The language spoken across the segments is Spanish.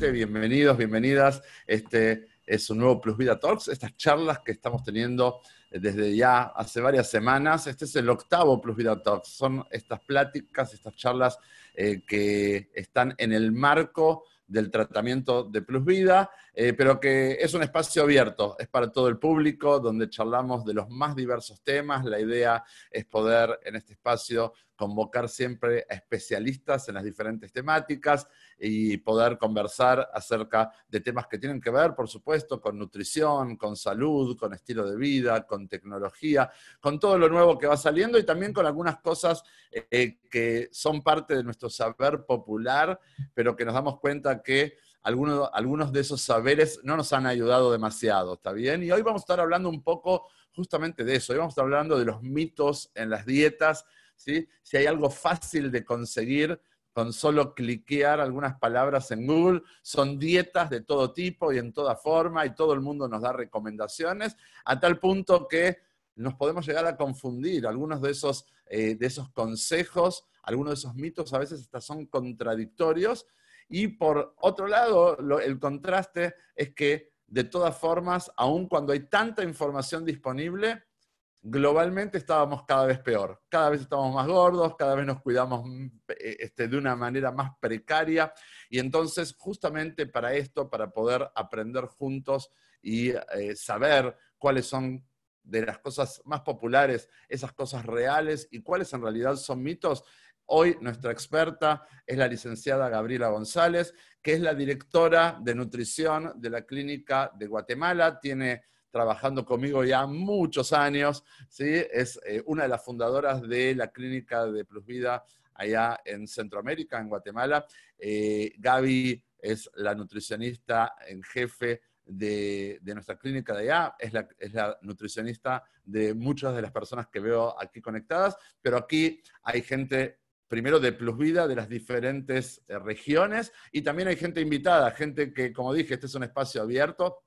bienvenidos, bienvenidas. Este es un nuevo Plus Vida Talks, estas charlas que estamos teniendo desde ya hace varias semanas. Este es el octavo Plus Vida Talks. Son estas pláticas, estas charlas eh, que están en el marco del tratamiento de Plus Vida, eh, pero que es un espacio abierto, es para todo el público, donde charlamos de los más diversos temas. La idea es poder en este espacio convocar siempre a especialistas en las diferentes temáticas y poder conversar acerca de temas que tienen que ver, por supuesto, con nutrición, con salud, con estilo de vida, con tecnología, con todo lo nuevo que va saliendo y también con algunas cosas eh, que son parte de nuestro saber popular, pero que nos damos cuenta que algunos, algunos de esos saberes no nos han ayudado demasiado, ¿está bien? Y hoy vamos a estar hablando un poco justamente de eso, hoy vamos a estar hablando de los mitos en las dietas, ¿sí? Si hay algo fácil de conseguir con solo cliquear algunas palabras en Google. Son dietas de todo tipo y en toda forma y todo el mundo nos da recomendaciones, a tal punto que nos podemos llegar a confundir. Algunos de esos, eh, de esos consejos, algunos de esos mitos a veces hasta son contradictorios. Y por otro lado, el contraste es que de todas formas, aun cuando hay tanta información disponible, globalmente estábamos cada vez peor. Cada vez estamos más gordos, cada vez nos cuidamos mm, eh, este, de una manera más precaria. Y entonces, justamente para esto, para poder aprender juntos y eh, saber cuáles son de las cosas más populares, esas cosas reales y cuáles en realidad son mitos, Hoy nuestra experta es la licenciada Gabriela González, que es la directora de nutrición de la Clínica de Guatemala. Tiene trabajando conmigo ya muchos años, ¿sí? es eh, una de las fundadoras de la clínica de Plus Vida allá en Centroamérica, en Guatemala. Eh, Gaby es la nutricionista en jefe de, nuestra clínica de allá, es la, es la, nutricionista de muchas de las personas que veo aquí conectadas, pero aquí hay gente primero de Plus Vida de las diferentes eh, regiones y también hay gente invitada, gente que, como dije, este es un espacio abierto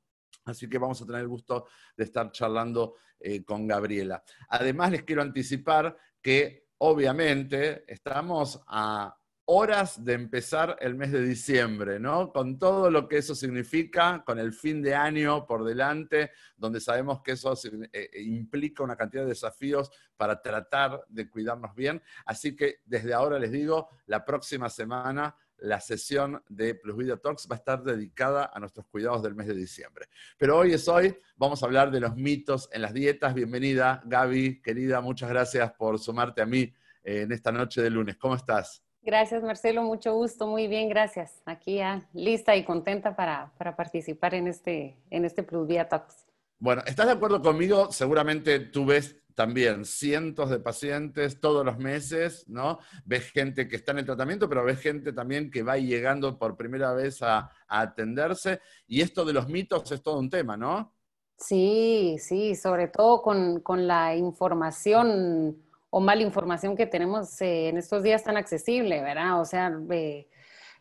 Así que vamos a tener el gusto de estar charlando eh, con Gabriela. Además, les quiero anticipar que obviamente estamos a horas de empezar el mes de diciembre, ¿no? Con todo lo que eso significa, con el fin de año por delante, donde sabemos que eso eh, implica una cantidad de desafíos para tratar de cuidarnos bien. Así que desde ahora les digo, la próxima semana la sesión de Plus Video Talks va a estar dedicada a nuestros cuidados del mes de diciembre. Pero hoy es hoy, vamos a hablar de los mitos en las dietas. Bienvenida, Gaby, querida, muchas gracias por sumarte a mí eh, en esta noche de lunes. ¿Cómo estás? Gracias, Marcelo, mucho gusto, muy bien, gracias. Aquí ya lista y contenta para, participar en este, en este Plus Talks. Bueno, ¿estás de acuerdo conmigo? Seguramente tú ves también cientos de pacientes todos los meses, ¿no? Ves gente que está en el tratamiento, pero ves gente también que va llegando por primera vez a, atenderse. Y esto de los mitos es todo un tema, ¿no? Sí, sí, sobre todo con, la información o mala información que tenemos eh, en estos días tan accesible, ¿verdad? O sea,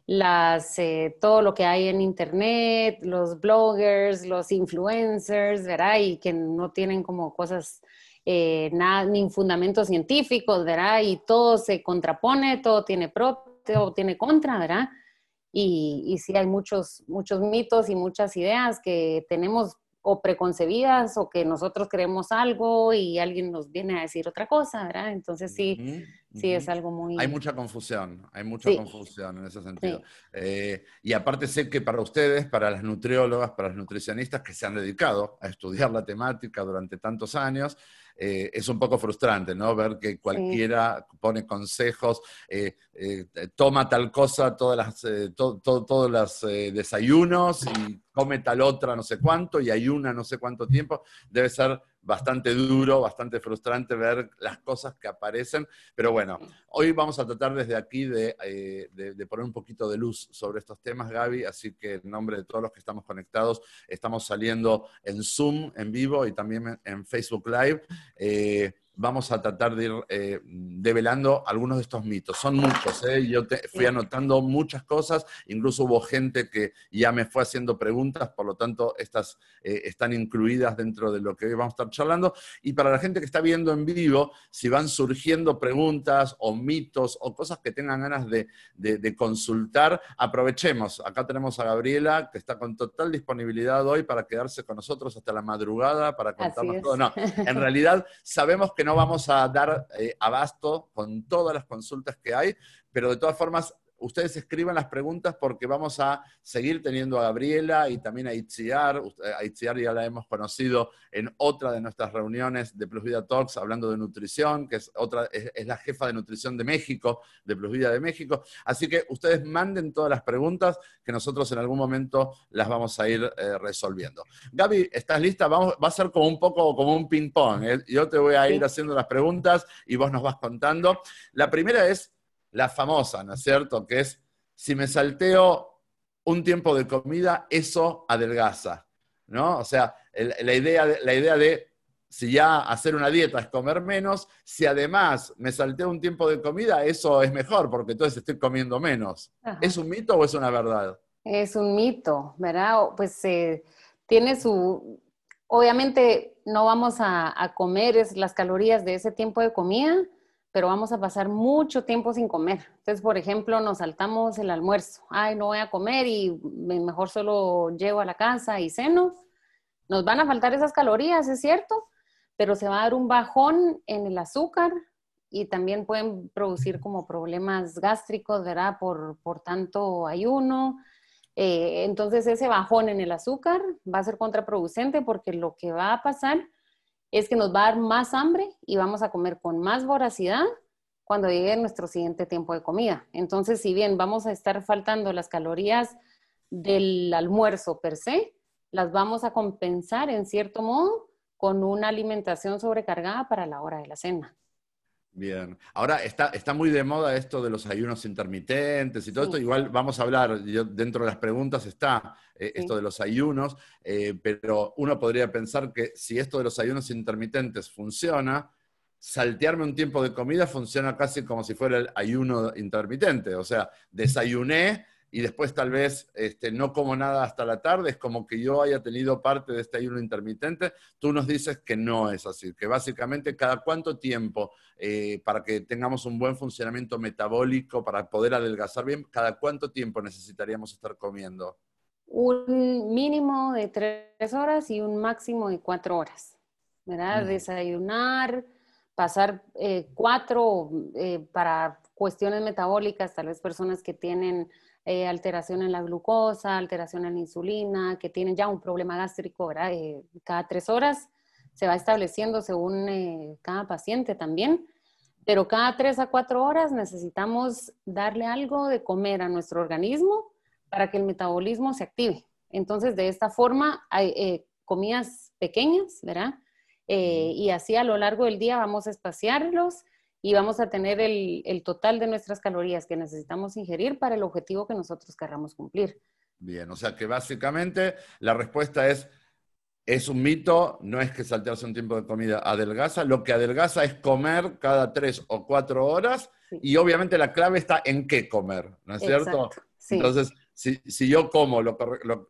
las, eh, todo lo que hay en internet, los bloggers, los influencers, ¿verdad? Y que no tienen como cosas eh, nada, ni fundamentos científicos, ¿verdad? Y todo se contrapone, todo tiene pro, todo tiene contra, ¿verdad? Y, y sí hay muchos, muchos mitos y muchas ideas que tenemos o preconcebidas o que nosotros creemos algo y alguien nos viene a decir otra cosa, ¿verdad? Entonces sí, sí es algo muy... Hay mucha confusión, hay mucha confusión en ese sentido. Eh, y aparte sé que para ustedes, para las nutriólogas, para las nutricionistas que se han dedicado a estudiar la temática durante tantos años, eh, es un poco frustrante, ¿no? Ver que cualquiera pone consejos, eh, eh, toma tal cosa todas las, todos los desayunos y come tal otra no sé cuánto y ayuna no sé cuánto tiempo. Debe ser bastante duro, bastante frustrante ver las cosas que aparecen, pero bueno, hoy vamos a tratar desde aquí de, de, poner un poquito de luz sobre estos temas, Gaby, así que en nombre de todos los que estamos conectados, estamos saliendo en Zoom, en vivo y también en Facebook Live. Eh, vamos a tratar de ir eh, develando algunos de estos mitos. Son muchos, ¿eh? yo fui anotando muchas cosas, incluso hubo gente que ya me fue haciendo preguntas, por lo tanto, estas eh, están incluidas dentro de lo que hoy vamos a estar charlando. Y para la gente que está viendo en vivo, si van surgiendo preguntas o mitos o cosas que tengan ganas de, consultar, aprovechemos. Acá tenemos a Gabriela, que está con total disponibilidad hoy para quedarse con nosotros hasta la madrugada, para contarnos todo. No, en realidad sabemos que no vamos a dar eh, abasto con todas las consultas que hay, pero de todas formas ustedes escriban las preguntas porque vamos a seguir teniendo a Gabriela y también a Itziar. A Itziar ya la hemos conocido en otra de nuestras reuniones de Plus Vida Talks hablando de nutrición, que es, otra, es, la jefa de nutrición de México, de Plus Vida de México. Así que ustedes manden todas las preguntas que nosotros en algún momento las vamos a ir eh, resolviendo. Gaby, ¿estás lista? Vamos, va a ser como un poco como un ping-pong. ¿eh? Yo te voy a ir haciendo las preguntas y vos nos vas contando. La primera es, la famosa, ¿no es cierto? Que es, si me salteo un tiempo de comida, eso adelgaza, ¿no? O sea, la, idea de, la idea de, si ya hacer una dieta es comer menos, si además me salteo un tiempo de comida, eso es mejor, porque entonces estoy comiendo menos. ¿Es un mito o es una verdad? Es un mito, ¿verdad? Pues eh, tiene su... Obviamente no vamos a, a comer las calorías de ese tiempo de comida, pero vamos a pasar mucho tiempo sin comer. Entonces, por ejemplo, nos saltamos el almuerzo. Ay, no voy a comer y mejor solo llevo a la casa y ceno. Nos van a faltar esas calorías, es cierto, pero se va a dar un bajón en el azúcar y también pueden producir como problemas gástricos, ¿verdad? Por, por tanto ayuno. Eh, entonces, ese bajón en el azúcar va a ser contraproducente porque lo que va a pasar es que nos va a dar más hambre y vamos a comer con más voracidad cuando llegue nuestro siguiente tiempo de comida. Entonces, si bien vamos a estar faltando las calorías del almuerzo per se, las vamos a compensar en cierto modo con una alimentación sobrecargada para la hora de la cena. Bien. Ahora está, está muy de moda esto de los ayunos intermitentes y todo esto. Igual vamos a hablar, dentro de las preguntas está eh, esto de los ayunos, eh, pero uno podría pensar que si esto de los ayunos intermitentes funciona, saltearme un tiempo de comida funciona casi como si fuera el ayuno intermitente. O sea, desayuné y después tal vez este, no como nada hasta la tarde, es como que yo haya tenido parte de este ayuno intermitente, tú nos dices que no es así, que básicamente cada cuánto tiempo, eh, para que tengamos un buen funcionamiento metabólico, para poder adelgazar bien, cada cuánto tiempo necesitaríamos estar comiendo. Un mínimo de tres horas y un máximo de cuatro horas, ¿verdad? Desayunar, pasar eh, cuatro eh, para cuestiones metabólicas, tal vez personas que tienen eh, alteración en la glucosa, alteración en la insulina, que tienen ya un problema gástrico, ¿verdad? Eh, cada tres horas se va estableciendo según eh, cada paciente también, pero cada tres a cuatro horas necesitamos darle algo de comer a nuestro organismo para que el metabolismo se active. Entonces, de esta forma, hay comidas pequeñas, ¿verdad? y así a lo largo del día vamos a espaciarlos y vamos a tener el, total de nuestras calorías que necesitamos ingerir para el objetivo que nosotros querramos cumplir. Bien, o sea que básicamente la respuesta es, es un mito, no es que saltearse un tiempo de comida adelgaza, lo que adelgaza es comer cada tres o cuatro horas y obviamente la clave está en qué comer, ¿no es cierto? Entonces, si, yo como lo,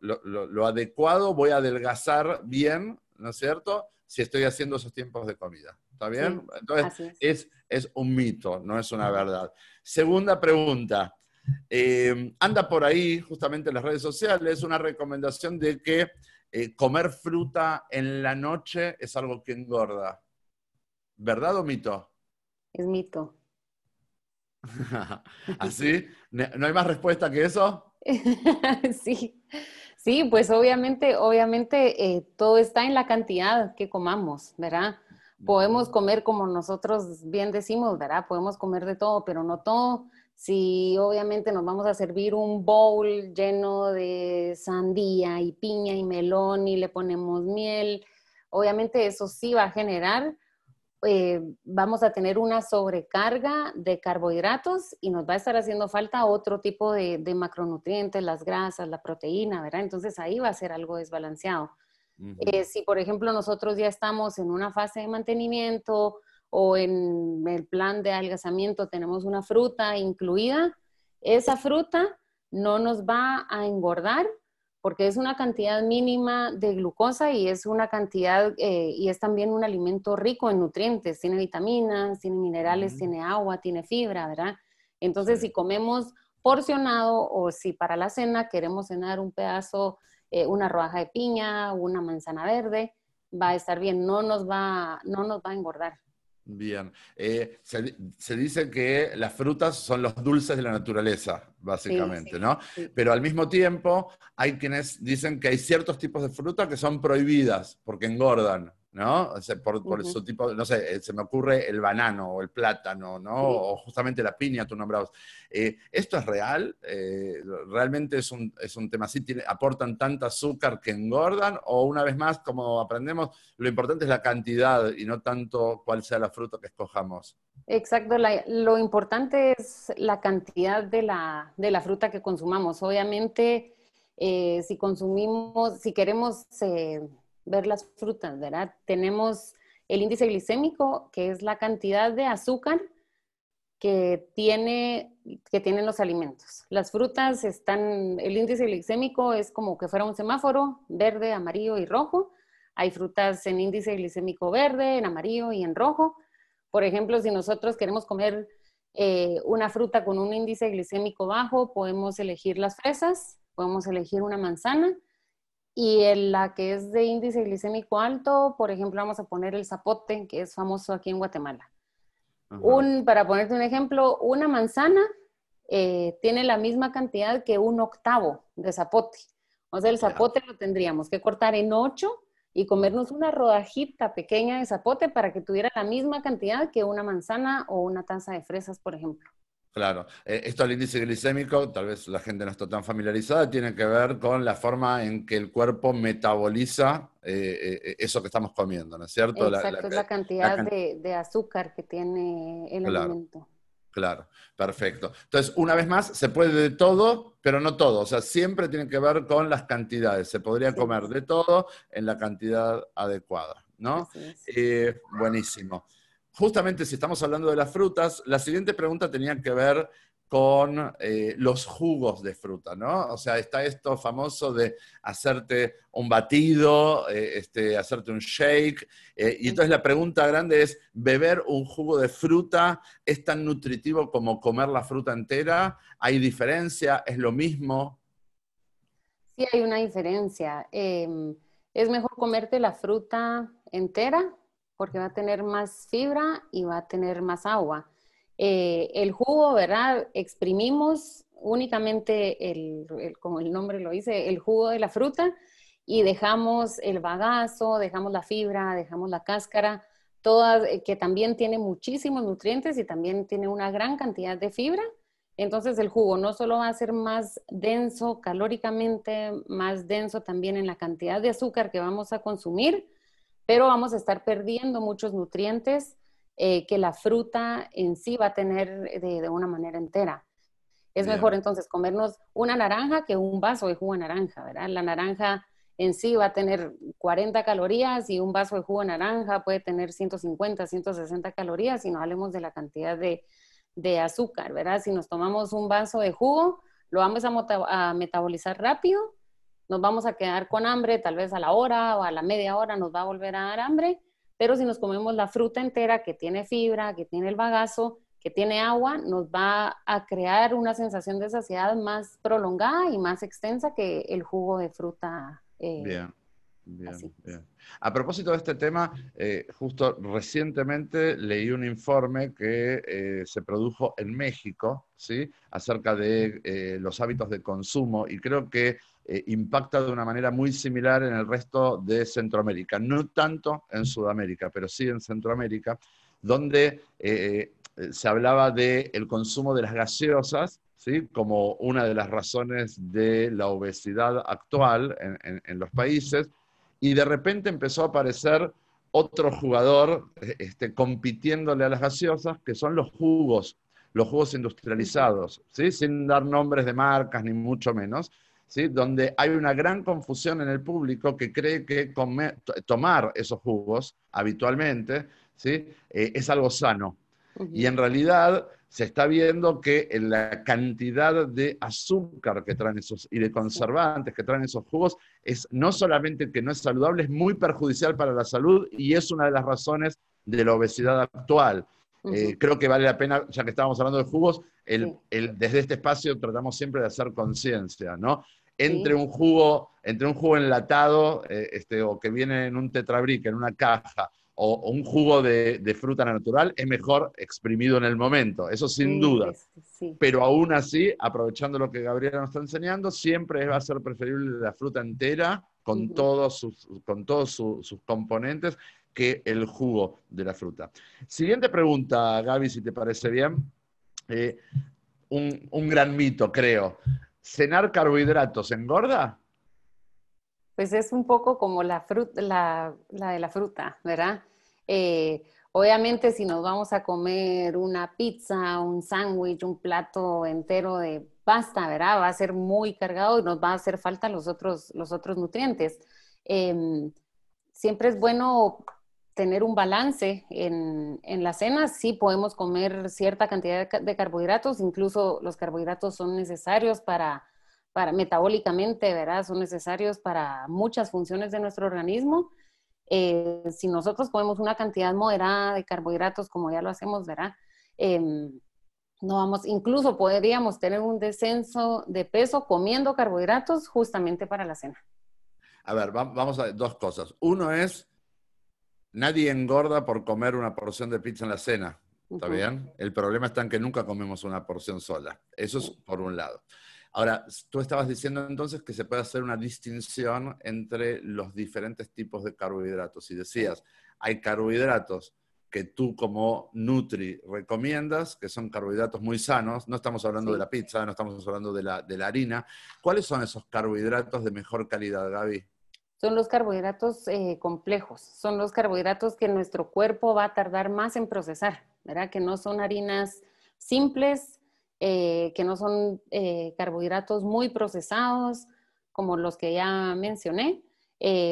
lo, adecuado, voy a adelgazar bien, ¿no es cierto? Si estoy haciendo esos tiempos de comida. ¿Está bien? Entonces, es, es, un mito, no es una verdad. Segunda pregunta. Eh, anda por ahí, justamente en las redes sociales, una recomendación de que eh, comer fruta en la noche es algo que engorda. ¿Verdad o mito? Es mito. ¿Así? ¿No hay más respuesta que eso? sí. Sí, pues obviamente, obviamente eh, todo está en la cantidad que comamos, ¿verdad? Podemos comer como nosotros bien decimos, ¿verdad? Podemos comer de todo, pero no todo. Si obviamente nos vamos a servir un bowl lleno de sandía y piña y melón y le ponemos miel, obviamente eso sí va a generar, eh, vamos a tener una sobrecarga de carbohidratos y nos va a estar haciendo falta otro tipo de, de macronutrientes, las grasas, la proteína, ¿verdad? Entonces ahí va a ser algo desbalanceado. Eh, si, por ejemplo, nosotros ya estamos en una fase de mantenimiento o en el plan de adelgazamiento tenemos una fruta incluida, esa fruta no nos va a engordar porque es una cantidad mínima de glucosa y es una cantidad eh, y es también un alimento rico en nutrientes, tiene vitaminas, tiene minerales, tiene agua, tiene fibra, ¿verdad? Entonces, si comemos porcionado o si para la cena queremos cenar un pedazo, eh, una rodaja de piña, una manzana verde, va a estar bien, no nos va, no nos va a engordar. Bien. Eh, se, dice que las frutas son los dulces de la naturaleza, básicamente, ¿no? Pero al mismo tiempo hay quienes dicen que hay ciertos tipos de frutas que son prohibidas porque engordan. ¿No? por, su tipo, no sé, eh, se me ocurre el banano o el plátano, ¿no? O justamente la piña, tú nombrabas. Eh, ¿Esto es real? Eh, ¿Realmente es un, es un tema así? ¿Aportan tanto azúcar que engordan? ¿O una vez más, como aprendemos, lo importante es la cantidad y no tanto cuál sea la fruta que escojamos? Exacto, lo importante es la cantidad de la, de la fruta que consumamos. Obviamente, si consumimos, si queremos ver las frutas, ¿verdad? Tenemos el índice glicémico, que es la cantidad de azúcar que, tiene, que tienen los alimentos. Las frutas están, el índice glicémico es como que fuera un semáforo, verde, amarillo y rojo. Hay frutas en índice glicémico verde, en amarillo y en rojo. Por ejemplo, si nosotros queremos comer eh, una fruta con un índice glicémico bajo, podemos elegir las fresas, podemos elegir una manzana y en la que es de índice glicémico alto, por ejemplo, vamos a poner el zapote, que es famoso aquí en Guatemala. Un, para ponerte un ejemplo, una manzana eh, tiene la misma cantidad que un octavo de zapote. O sea, el zapote lo tendríamos que cortar en ocho y comernos una rodajita pequeña de zapote para que tuviera la misma cantidad que una manzana o una taza de fresas, por ejemplo. Claro, eh, esto al índice glicémico, tal vez la gente no está tan familiarizada, tiene que ver con la forma en que el cuerpo metaboliza eh, eh, eso que estamos comiendo, ¿no es cierto? Exacto, es la cantidad de, azúcar que tiene el alimento. Claro, perfecto. Entonces, una vez más, se puede de todo, pero no todo. O sea, siempre tiene que ver con las cantidades. Se podría comer de todo en la cantidad adecuada, ¿no? buenísimo justamente si estamos hablando de las frutas, la siguiente pregunta tenía que ver con eh, los jugos de fruta, ¿no? O sea, está esto famoso de hacerte un batido, eh, este, hacerte un shake, eh, y entonces la pregunta grande es, ¿beber un jugo de fruta es tan nutritivo como comer la fruta entera? ¿Hay diferencia? ¿Es lo mismo? Sí, hay una diferencia. Em, es mejor comerte la fruta entera porque va a tener más fibra y va a tener más agua. Eh, el jugo, ¿verdad? Exprimimos únicamente, el, como el nombre lo dice, el jugo de la fruta y dejamos el bagazo, dejamos la fibra, dejamos la cáscara, todas, eh, que también tiene muchísimos nutrientes y también tiene una gran cantidad de fibra. Entonces el jugo no solo va a ser más denso calóricamente, más denso también en la cantidad de azúcar que vamos a consumir, pero vamos a estar perdiendo muchos nutrientes eh, que la fruta en sí va a tener de, una manera entera. Es mejor entonces comernos una naranja que un vaso de jugo de naranja, ¿verdad? La naranja en sí va a tener 40 calorías y un vaso de jugo de naranja puede tener 150, 160 calorías y no hablemos de la cantidad de, de azúcar, ¿verdad? Si nos tomamos un vaso de jugo, lo vamos a, a metabolizar rápido nos vamos a quedar con hambre, tal vez a la hora o a la media hora nos va a volver a dar hambre, pero si nos comemos la fruta entera que tiene fibra, que tiene el bagazo, que tiene agua, nos va a crear una sensación de saciedad más prolongada y más extensa que el jugo de fruta. Eh, bien, bien, bien. A propósito de este tema, eh, justo recientemente leí un informe que eh, se produjo en México, ¿sí? Acerca de los hábitos de consumo y creo que eh, impacta de una manera muy similar en el resto de Centroamérica. No tanto en Sudamérica, pero sí en Centroamérica, donde eh, eh, se hablaba del el consumo de las gaseosas ¿sí? como una de las razones de la obesidad actual en, en, los países, y de repente empezó a aparecer otro jugador este, compitiéndole a las gaseosas, que son los jugos, los jugos industrializados, ¿sí? sin dar nombres de marcas ni mucho menos, donde hay una gran confusión en el público que cree que tomar esos jugos habitualmente ¿sí? Eh, es algo sano. Y en realidad se está viendo que la cantidad de azúcar que traen esos y de conservantes que traen esos jugos es no solamente que no es saludable, es muy perjudicial para la salud y es una de las razones de la obesidad actual. Eh, creo que vale la pena, ya que estábamos hablando de jugos, desde este espacio tratamos siempre de hacer conciencia, ¿no? Entre un jugo, entre un jugo enlatado, eh, este, o que viene en un tetrabric, en una caja, o, un jugo de, fruta natural, es mejor exprimido en el momento, eso sin duda. Pero aún así, aprovechando lo que Gabriela nos está enseñando, siempre va a ser preferible la fruta entera con todos sus, con todos sus componentes que el jugo de la fruta. Siguiente pregunta, Gaby, si te parece bien. Eh, un, gran mito, creo. ¿Cenar carbohidratos engorda? Pues es un poco como la, fruta, la, de la fruta, ¿verdad? Eh, obviamente si nos vamos a comer una pizza, un sándwich, un plato entero de pasta, ¿verdad? Va a ser muy cargado y nos va a hacer falta los otros, los otros nutrientes. Em, siempre es bueno tener un balance en, en la cena. Sí podemos comer cierta cantidad de, carbohidratos, incluso los carbohidratos son necesarios para, para metabólicamente, ¿verdad? Son necesarios para muchas funciones de nuestro organismo. Eh, si nosotros comemos una cantidad moderada de carbohidratos, como ya lo hacemos, ¿verdad? Em, no vamos, incluso podríamos tener un descenso de peso comiendo carbohidratos justamente para la cena. A ver, vamos a dos cosas. Uno es Nadie engorda por comer una porción de pizza en la cena. ¿Está bien? El problema está en que nunca comemos una porción sola. Eso es por un lado. Ahora, tú estabas diciendo entonces que se puede hacer una distinción entre los diferentes tipos de carbohidratos. Y decías, hay carbohidratos que tú como Nutri recomiendas, que son carbohidratos muy sanos. No estamos hablando de la pizza, no estamos hablando de la, de la harina. ¿Cuáles son esos carbohidratos de mejor calidad, Gaby? Son los carbohidratos eh, complejos, son los carbohidratos que nuestro cuerpo va a tardar más en procesar, ¿verdad? Que no son harinas simples, eh, que no son eh, carbohidratos muy procesados, como los que ya mencioné.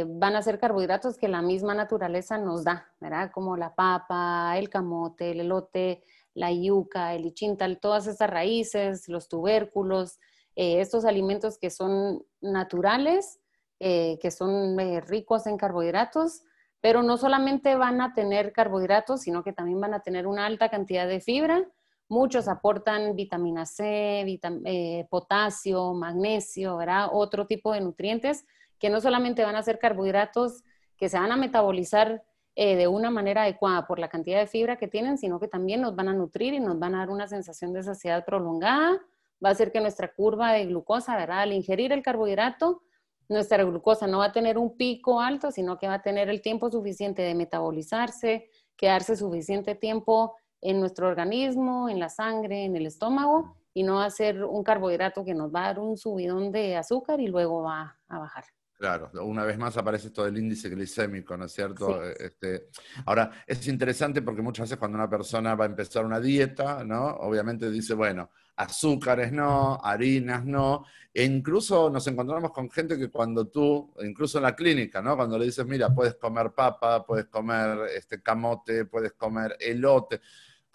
van a ser carbohidratos que la misma naturaleza nos da, ¿verdad? Como la papa, el camote, el elote, la yuca, el ichintal, todas estas raíces, los tubérculos, estos alimentos que son naturales, eh, que son eh, ricos en carbohidratos, pero no solamente van a tener carbohidratos, sino que también van a tener una alta cantidad de fibra. Muchos aportan vitamina C, eh, potasio, magnesio, ¿verdad? Otro tipo de nutrientes que no solamente van a ser carbohidratos que se van a metabolizar de una manera adecuada por la cantidad de fibra que tienen, sino que también nos van a nutrir y nos van a dar una sensación de saciedad prolongada. Va a hacer que nuestra curva de glucosa, ¿verdad? Al ingerir el carbohidrato, nuestra glucosa no va a tener un pico alto, sino que va a tener el tiempo suficiente de metabolizarse, quedarse suficiente tiempo en nuestro organismo, en la sangre, en el estómago, y no va a ser un carbohidrato que nos va a dar un subidón de azúcar y luego va a bajar. Claro, una vez más aparece esto del índice glicémico, ¿no es cierto? Este, ahora, es interesante porque muchas veces cuando una persona va a empezar una dieta, ¿no? Obviamente dice, bueno, azúcares no, harinas no, e incluso nos encontramos con gente que cuando tú, incluso en la clínica, ¿no? Cuando le dices, mira, puedes comer papa, puedes comer este camote, puedes comer elote,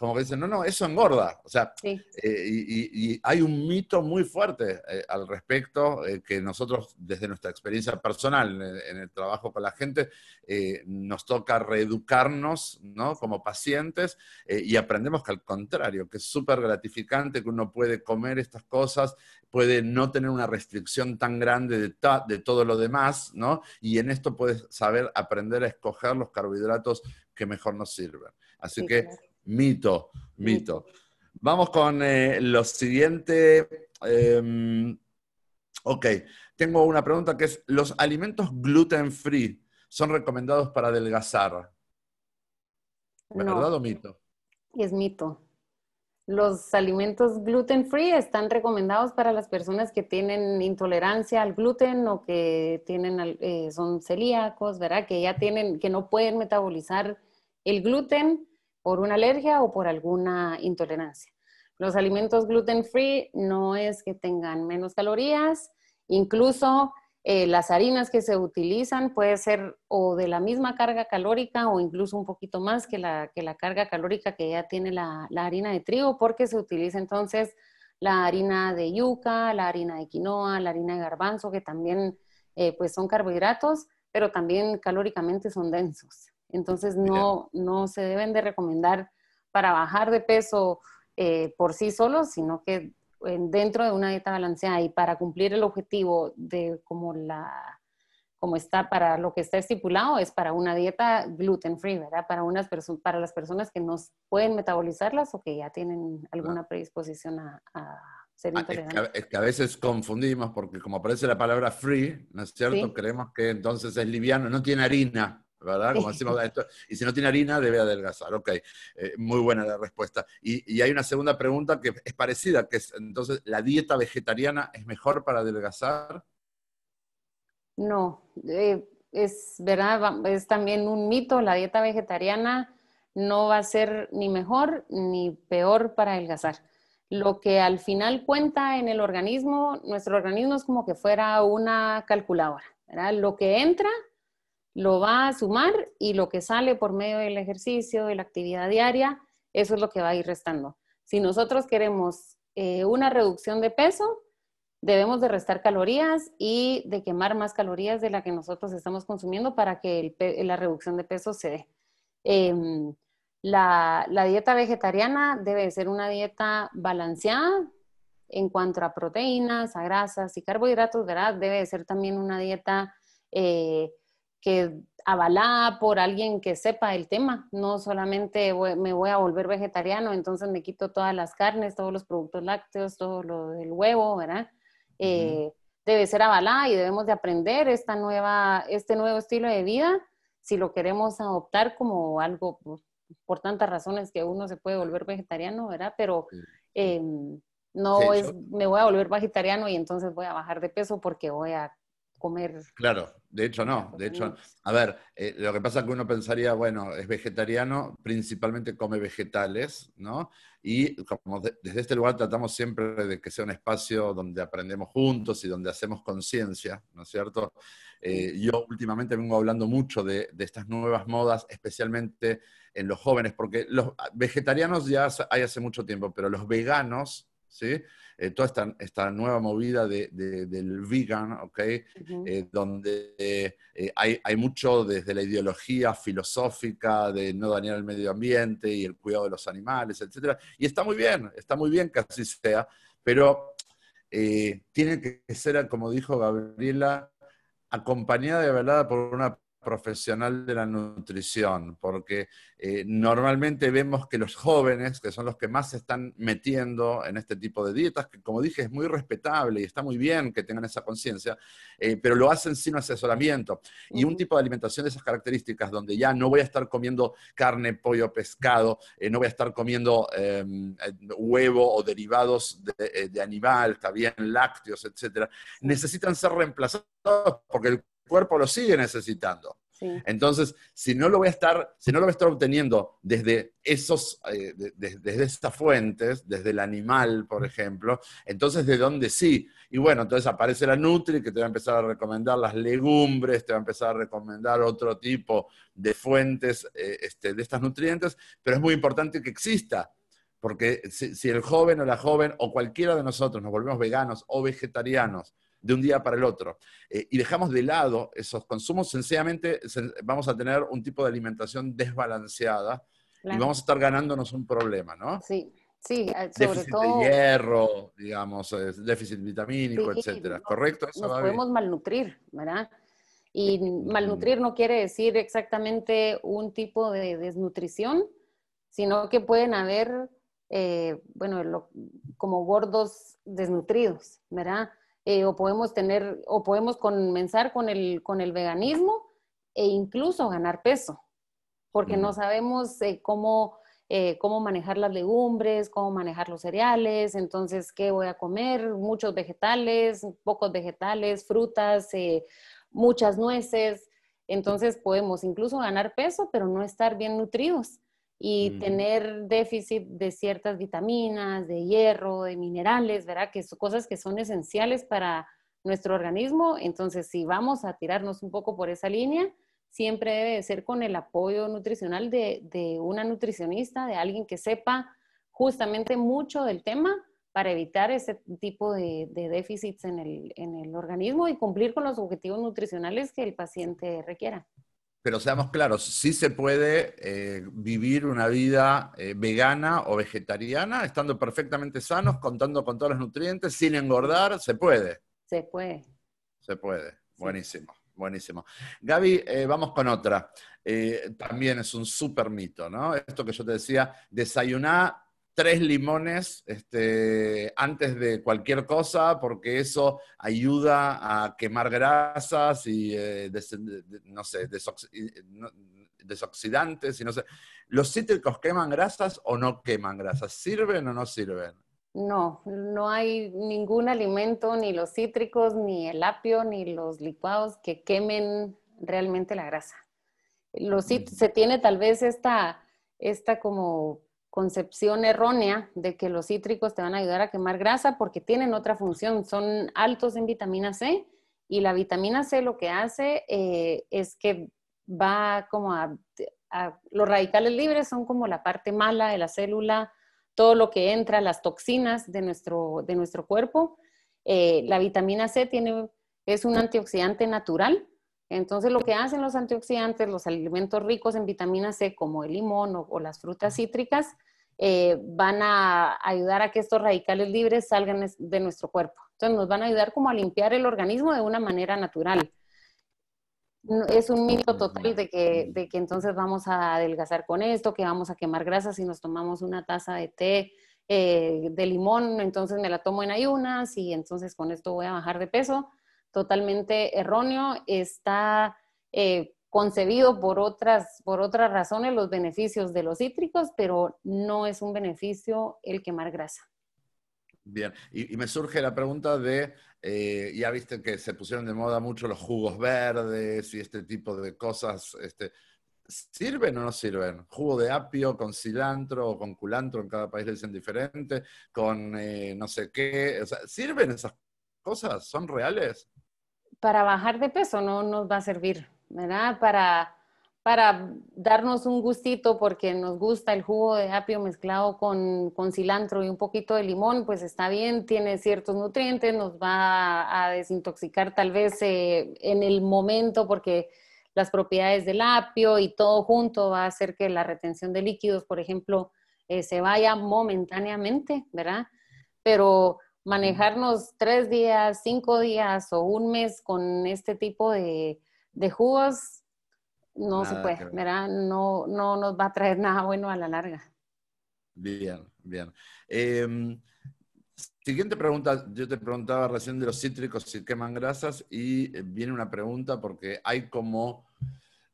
como que dicen, no, no, eso engorda. O sea, eh, y, hay un mito muy fuerte eh, al respecto eh, que nosotros, desde nuestra experiencia personal en, el trabajo con la gente, nos toca reeducarnos ¿no? como pacientes y aprendemos que al contrario, que es súper gratificante, que uno puede comer estas cosas, puede no tener una restricción tan grande de, de todo lo demás, ¿no? Y en esto puedes saber aprender a escoger los carbohidratos que mejor nos sirven. Así que... Mito, mito. Vamos con eh, lo siguiente. Em, ok, tengo una pregunta que es, ¿los alimentos gluten free son recomendados para adelgazar? ¿Verdad o mito? Es mito. Los alimentos gluten free están recomendados para las personas que tienen intolerancia al gluten o que tienen, eh, son celíacos, ¿verdad? Que ya tienen, que no pueden metabolizar el gluten por una alergia o por alguna intolerancia. Los alimentos gluten free no es que tengan menos calorías, incluso Eh, las harinas que se utilizan puede ser o de la misma carga calórica o incluso un poquito más que la, que la carga calórica que ya tiene la, harina de trigo, porque se utiliza entonces la harina de yuca, la harina de quinoa, la harina de garbanzo, que también eh, pues son carbohidratos, pero también calóricamente son densos. Entonces no, no se deben de recomendar para bajar de peso eh, por sí solos, sino que dentro de una dieta balanceada y para cumplir el objetivo de como la como está para lo que está estipulado es para una dieta gluten free, ¿verdad? Para unas para las personas que no pueden metabolizarlas o que ya tienen alguna predisposición a, ser ah, intolerantes. Es que, a veces confundimos porque como aparece la palabra free, ¿no es cierto? Creemos que entonces es liviano, no tiene harina. ¿Verdad? Como decimos, esto, y si no tiene harina, debe adelgazar. Ok, eh, muy buena la respuesta. Y, y, hay una segunda pregunta que es parecida, que es, entonces, ¿la dieta vegetariana es mejor para adelgazar? No, eh, es verdad, es también un mito, la dieta vegetariana no va a ser ni mejor ni peor para adelgazar. Lo que al final cuenta en el organismo, nuestro organismo es como que fuera una calculadora, ¿verdad? Lo que entra lo va a sumar y lo que sale por medio del ejercicio, de la actividad diaria, eso es lo que va a ir restando. Si nosotros queremos eh, una reducción de peso, debemos de restar calorías y de quemar más calorías de la que nosotros estamos consumiendo para que la reducción de peso se dé. Em, la, dieta vegetariana debe ser una dieta balanceada en cuanto a proteínas, a grasas y carbohidratos, ¿verdad? Debe ser también una dieta eh, que avalada por alguien que sepa el tema, no solamente me voy a volver vegetariano, entonces me quito todas las carnes, todos los productos lácteos, todo lo del huevo, ¿verdad? Eh, debe ser avalada y debemos de aprender esta nueva, este nuevo estilo de vida si lo queremos adoptar como algo, por tantas razones que uno se puede volver vegetariano, ¿verdad? Pero em, no es, me voy a volver vegetariano y entonces voy a bajar de peso porque voy a comer. Claro, de hecho no. De hecho, a ver, eh, lo que pasa es que uno pensaría, bueno, es vegetariano, principalmente come vegetales, ¿no? Y como desde este lugar tratamos siempre de que sea un espacio donde aprendemos juntos y donde hacemos conciencia, ¿no es cierto? Eh, yo últimamente vengo hablando mucho de, de, estas nuevas modas, especialmente en los jóvenes, porque los vegetarianos ya hay hace mucho tiempo, pero los veganos, ¿sí? Eh, toda esta, esta, nueva movida de, del vegan, ¿ok? Eh, donde eh, hay, hay, mucho desde la ideología filosófica de no dañar el medio ambiente y el cuidado de los animales, etc. Y está muy bien, está muy bien que así sea, pero tiene que ser, como dijo Gabriela, acompañada de verdad por una profesional de la nutrición, porque eh, normalmente vemos que los jóvenes, que son los que más se están metiendo en este tipo de dietas, que como dije es muy respetable y está muy bien que tengan esa conciencia, eh, pero lo hacen sin asesoramiento. Y un tipo de alimentación de esas características, donde ya no voy a estar comiendo carne, pollo, pescado, eh, no voy a estar comiendo em, huevo o derivados de, de animal, está bien, lácteos, etcétera, necesitan ser reemplazados porque el cuerpo lo sigue necesitando. Entonces, si no lo voy a estar, si no lo voy a estar obteniendo desde esos, eh, desde esas fuentes, desde el animal, por ejemplo, entonces de dónde sí. Y bueno, entonces aparece la Nutri que te va a empezar a recomendar las legumbres, te va a empezar a recomendar otro tipo de fuentes eh, este, de estas nutrientes, pero es muy importante que exista. Porque si, si el joven o la joven o cualquiera de nosotros nos volvemos veganos o vegetarianos, de un día para el otro. Eh, y dejamos de lado esos consumos, sencillamente vamos a tener un tipo de alimentación desbalanceada y vamos a estar ganándonos un problema, ¿no? Sí. Sí, sobre déficit todo... de hierro, digamos, déficit vitamínico, etcétera. ¿Correcto? nos podemos malnutrir, ¿verdad? Y malnutrir no quiere decir exactamente un tipo de desnutrición, sino que pueden haber, eh, bueno, como gordos desnutridos, ¿verdad? Eh, o podemos tener, o podemos comenzar con el, con el veganismo e incluso ganar peso, porque no sabemos eh, cómo, eh, cómo manejar las legumbres, cómo manejar los cereales, entonces, ¿qué voy a comer? Muchos vegetales, pocos vegetales, frutas, muchas nueces, entonces podemos incluso ganar peso, pero no estar bien nutridos y tener déficit de ciertas vitaminas, de hierro, de minerales, ¿verdad? Que son cosas que son esenciales para, nuestro organismo. Entonces, si vamos a tirarnos un poco por esa línea, siempre debe ser con el apoyo nutricional de, una nutricionista, de alguien que sepa justamente mucho del tema para evitar ese tipo de, déficits en el, en el organismo y cumplir con los objetivos nutricionales que el paciente requiera. Pero seamos claros, sí se puede eh, vivir una vida eh, vegana o vegetariana estando perfectamente sanos, contando con todos los nutrientes, sin engordar, se puede. Se puede. Se puede. Buenísimo, buenísimo. Gaby, eh, vamos con otra. también es un súper mito, ¿no? Esto que yo te decía, desayunar tres limones este, antes de cualquier cosa, porque eso ayuda a quemar grasas y, eh, no sé, desoxidantes y no sé. ¿Los cítricos queman grasas o no queman grasas? ¿Sirven o no sirven? No, no hay ningún alimento, ni los cítricos, ni el apio, ni los licuados que quemen realmente la grasa. Los, se tiene tal vez esta, esta como concepción errónea de que los cítricos te van a ayudar a quemar grasa porque tienen otra función, son altos en vitamina C y la vitamina C lo que hace eh, es que va como a, los radicales libres son como la parte mala de la célula, todo lo que entra, las toxinas de nuestro, de nuestro cuerpo. Eh, la vitamina C tiene, es un antioxidante natural entonces, lo que hacen los antioxidantes, los alimentos ricos en vitamina C, como el limón o, las frutas cítricas, eh, van a ayudar a que estos radicales libres salgan de nuestro cuerpo. Entonces, nos van a ayudar como a limpiar el organismo de una manera natural. Es un mito total de que, de que entonces vamos a adelgazar con esto, que vamos a quemar grasas si nos tomamos una taza de té eh, de limón, entonces me la tomo en ayunas y entonces con esto voy a bajar de peso totalmente erróneo, está eh, concebido por otras, por otras razones los beneficios de los cítricos, pero no es un beneficio el quemar grasa. Bien, y, me surge la pregunta de, eh, ya viste que se pusieron de moda mucho los jugos verdes y este tipo de cosas, este, ¿sirven o no sirven? Jugo de apio con cilantro o con culantro, en cada país le dicen diferente, con eh, no sé qué, ¿sirven esas cosas? ¿Son reales? para bajar de peso no nos va a servir, ¿verdad? Para, para darnos un gustito porque nos gusta el jugo de apio mezclado con, cilantro y un poquito de limón, pues está bien, tiene ciertos nutrientes, nos va a desintoxicar tal vez eh, en el momento porque las propiedades del apio y todo junto va a hacer que la retención de líquidos, por ejemplo, eh, se vaya momentáneamente, ¿verdad? Pero manejarnos tres días, cinco días o un mes con este tipo de, jugos, no se puede, ¿verdad? No, no nos va a traer nada bueno a la larga. Bien, bien. Em, siguiente pregunta, yo te preguntaba recién de los cítricos si queman grasas y eh, viene una pregunta porque hay como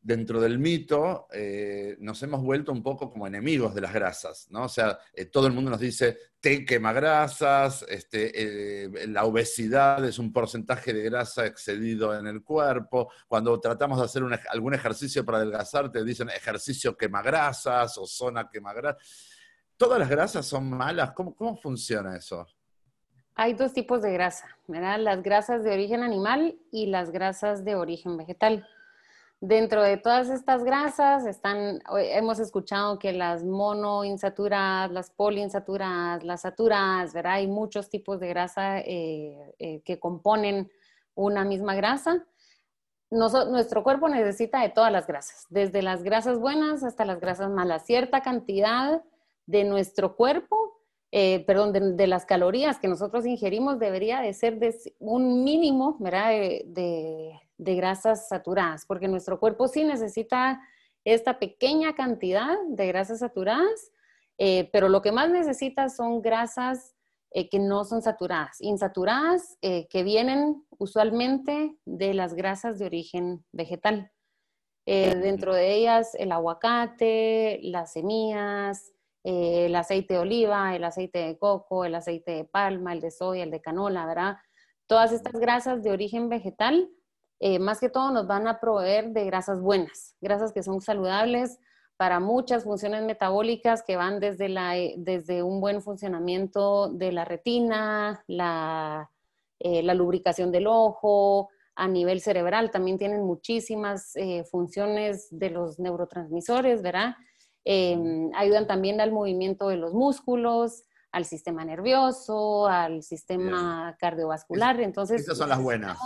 dentro del mito eh, nos hemos vuelto un poco como enemigos de las grasas, ¿no? O sea, eh, todo el mundo nos dice, té quema grasas, este, eh, la obesidad es un porcentaje de grasa excedido en el cuerpo, cuando tratamos de hacer algún ejercicio para adelgazar, te dicen ejercicio quema grasas o zona quema grasas. ¿Todas las grasas son malas? ¿Cómo, cómo funciona eso? Hay dos tipos de grasa, ¿verdad? Las grasas de origen animal y las grasas de origen vegetal. Dentro de todas estas grasas están, hemos escuchado que las monoinsaturadas, las poliinsaturadas, las saturadas, ¿verdad? Hay muchos tipos de grasa eh, eh, que componen una misma grasa. nuestro cuerpo necesita de todas las grasas, desde las grasas buenas hasta las grasas malas. Cierta cantidad de nuestro cuerpo, eh, perdón, de, las calorías que nosotros ingerimos debería de ser de un mínimo, ¿verdad? de grasas saturadas, porque nuestro cuerpo sí necesita esta pequeña cantidad de grasas saturadas, eh, pero lo que más necesita son grasas eh, que no son saturadas, insaturadas, eh, que vienen usualmente de las grasas de origen vegetal. dentro de ellas el aguacate, las semillas, el aceite de oliva, el aceite de coco, el aceite de palma, el de soya, el de canola, ¿verdad? Todas estas grasas de origen vegetal eh, más que todo nos van a proveer de grasas buenas, grasas que son saludables para muchas funciones metabólicas que van desde, la, eh, desde un buen funcionamiento de la retina, la, eh, la lubricación del ojo, a nivel cerebral también tienen muchísimas eh, funciones de los neurotransmisores, ¿verdad? Em, ayudan también al movimiento de los músculos, al sistema nervioso, al sistema cardiovascular. Entonces, esas son las buenas.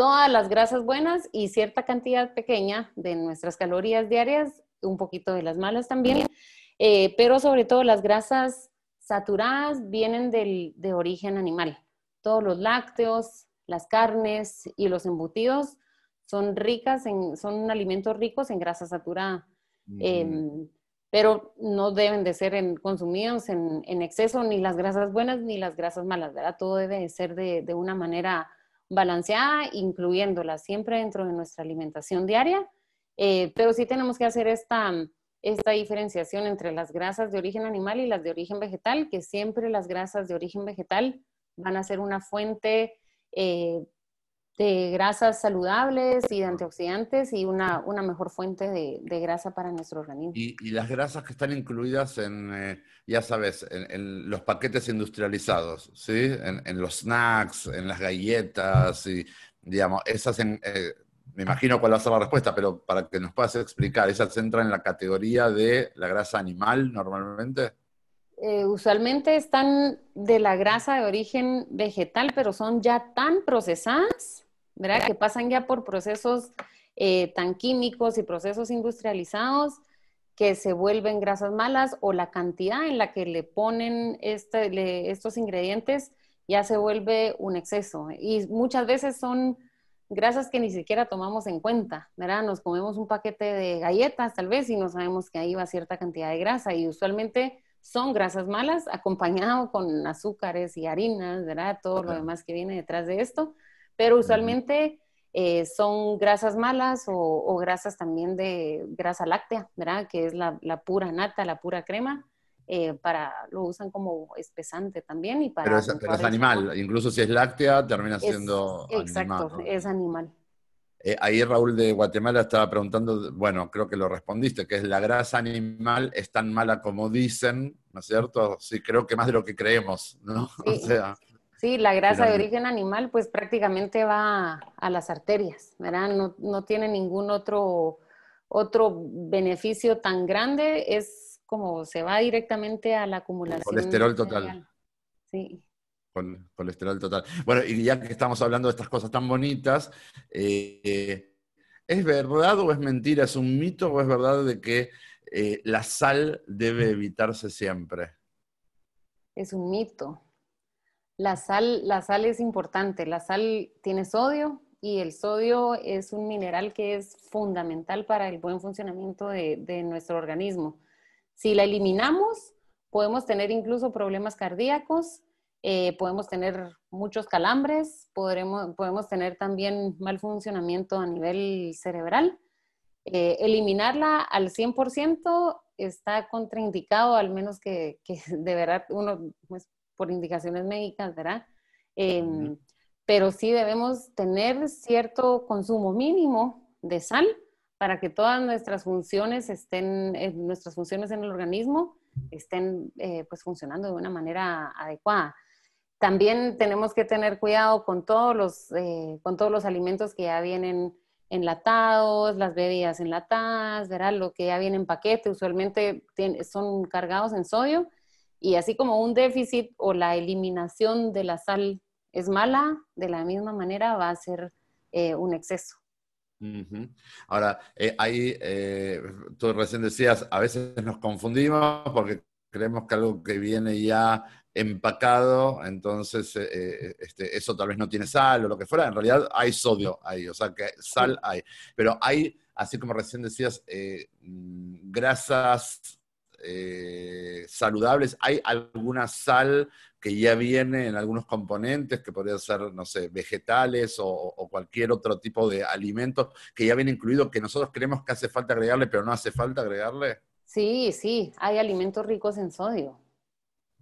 Todas las grasas buenas y cierta cantidad pequeña de nuestras calorías diarias, un poquito de las malas también, eh, pero sobre todo las grasas saturadas vienen del, de origen animal. Todos los lácteos, las carnes y los embutidos son ricas, en, son alimentos ricos en grasa saturada. Em, pero no deben de ser consumidos en, exceso ni las grasas buenas ni las grasas malas, ¿verdad? Todo debe ser de, una manera balanceada, incluyéndolas siempre dentro de nuestra alimentación diaria, eh, pero sí tenemos que hacer esta, esta diferenciación entre las grasas de origen animal y las de origen vegetal, que siempre las grasas de origen vegetal van a ser una fuente eh, de grasas saludables y de antioxidantes y una, una mejor fuente de, grasa para nuestro organismo. Y, las grasas que están incluidas en, eh, ya sabes, en, los paquetes industrializados, ¿sí? En, los snacks, en las galletas, y digamos, esas en, eh, me imagino cuál va a ser la respuesta, pero para que nos puedas explicar, ¿esas entran en la categoría de la grasa animal normalmente? Eh, usualmente están de la grasa de origen vegetal, pero son ya tan procesadas, ¿verdad? Que pasan ya por procesos eh, tan químicos y procesos industrializados que se vuelven grasas malas o la cantidad en la que le ponen este, estos ingredientes ya se vuelve un exceso. Y muchas veces son grasas que ni siquiera tomamos en cuenta, ¿verdad? Nos comemos un paquete de galletas tal vez y no sabemos que ahí va cierta cantidad de grasa y usualmente son grasas malas acompañado con azúcares y harinas, ¿verdad? Todo lo demás que viene detrás de esto, pero usualmente eh, son grasas malas o, grasas también de grasa láctea, ¿verdad? Que es la, pura nata, la pura crema. Eh, para lo usan como espesante también y para pero es, animal incluso si es láctea termina siendo exacto es animal eh, ahí Raúl de Guatemala estaba preguntando, bueno, creo que lo respondiste, que es la grasa animal es tan mala como dicen, ¿no es cierto? Sí, creo que más de lo que creemos, ¿no? Sí, o sea, sí la grasa de origen animal pues prácticamente va a las arterias, ¿verdad? No, no tiene ningún otro, otro beneficio tan grande, es como se va directamente a la acumulación. Colesterol total. Sí colesterol total. Bueno, y ya que estamos hablando de estas cosas tan bonitas, eh, ¿es verdad o es mentira? ¿Es un mito o es verdad de que eh, la sal debe evitarse siempre? Es un mito. La sal, la sal es importante. La sal tiene sodio y el sodio es un mineral que es fundamental para el buen funcionamiento de, nuestro organismo. Si la eliminamos, podemos tener incluso problemas cardíacos, eh, podemos tener muchos calambres, podremos, podemos tener también mal funcionamiento a nivel cerebral. Eh, eliminarla al 100% está contraindicado, al menos que, que de verdad uno, pues, por indicaciones médicas, ¿verdad? Em, pero sí debemos tener cierto consumo mínimo de sal para que todas nuestras funciones estén, eh, nuestras funciones en el organismo estén pues funcionando de una manera adecuada. También tenemos que tener cuidado con todos los, eh, con todos los alimentos que ya vienen enlatados, las bebidas enlatadas, ¿verdad? Lo que ya viene en paquete, usualmente son cargados en sodio. Y así como un déficit o la eliminación de la sal es mala, de la misma manera va a ser eh, un exceso. Ahora, eh, ahí tú recién decías, a veces nos confundimos porque creemos que algo que viene ya empacado, entonces eh, eh, este, eso tal vez no tiene sal o lo que fuera, en realidad hay sodio ahí, o sea que sal hay, pero hay, así como recién decías, eh, saludables, ¿hay alguna sal que ya viene en algunos componentes, que podría ser, no sé, vegetales o, o cualquier otro tipo de alimento que ya viene incluido, que nosotros creemos que hace falta agregarle, pero no hace falta agregarle? Sí, sí, hay alimentos ricos en sodio.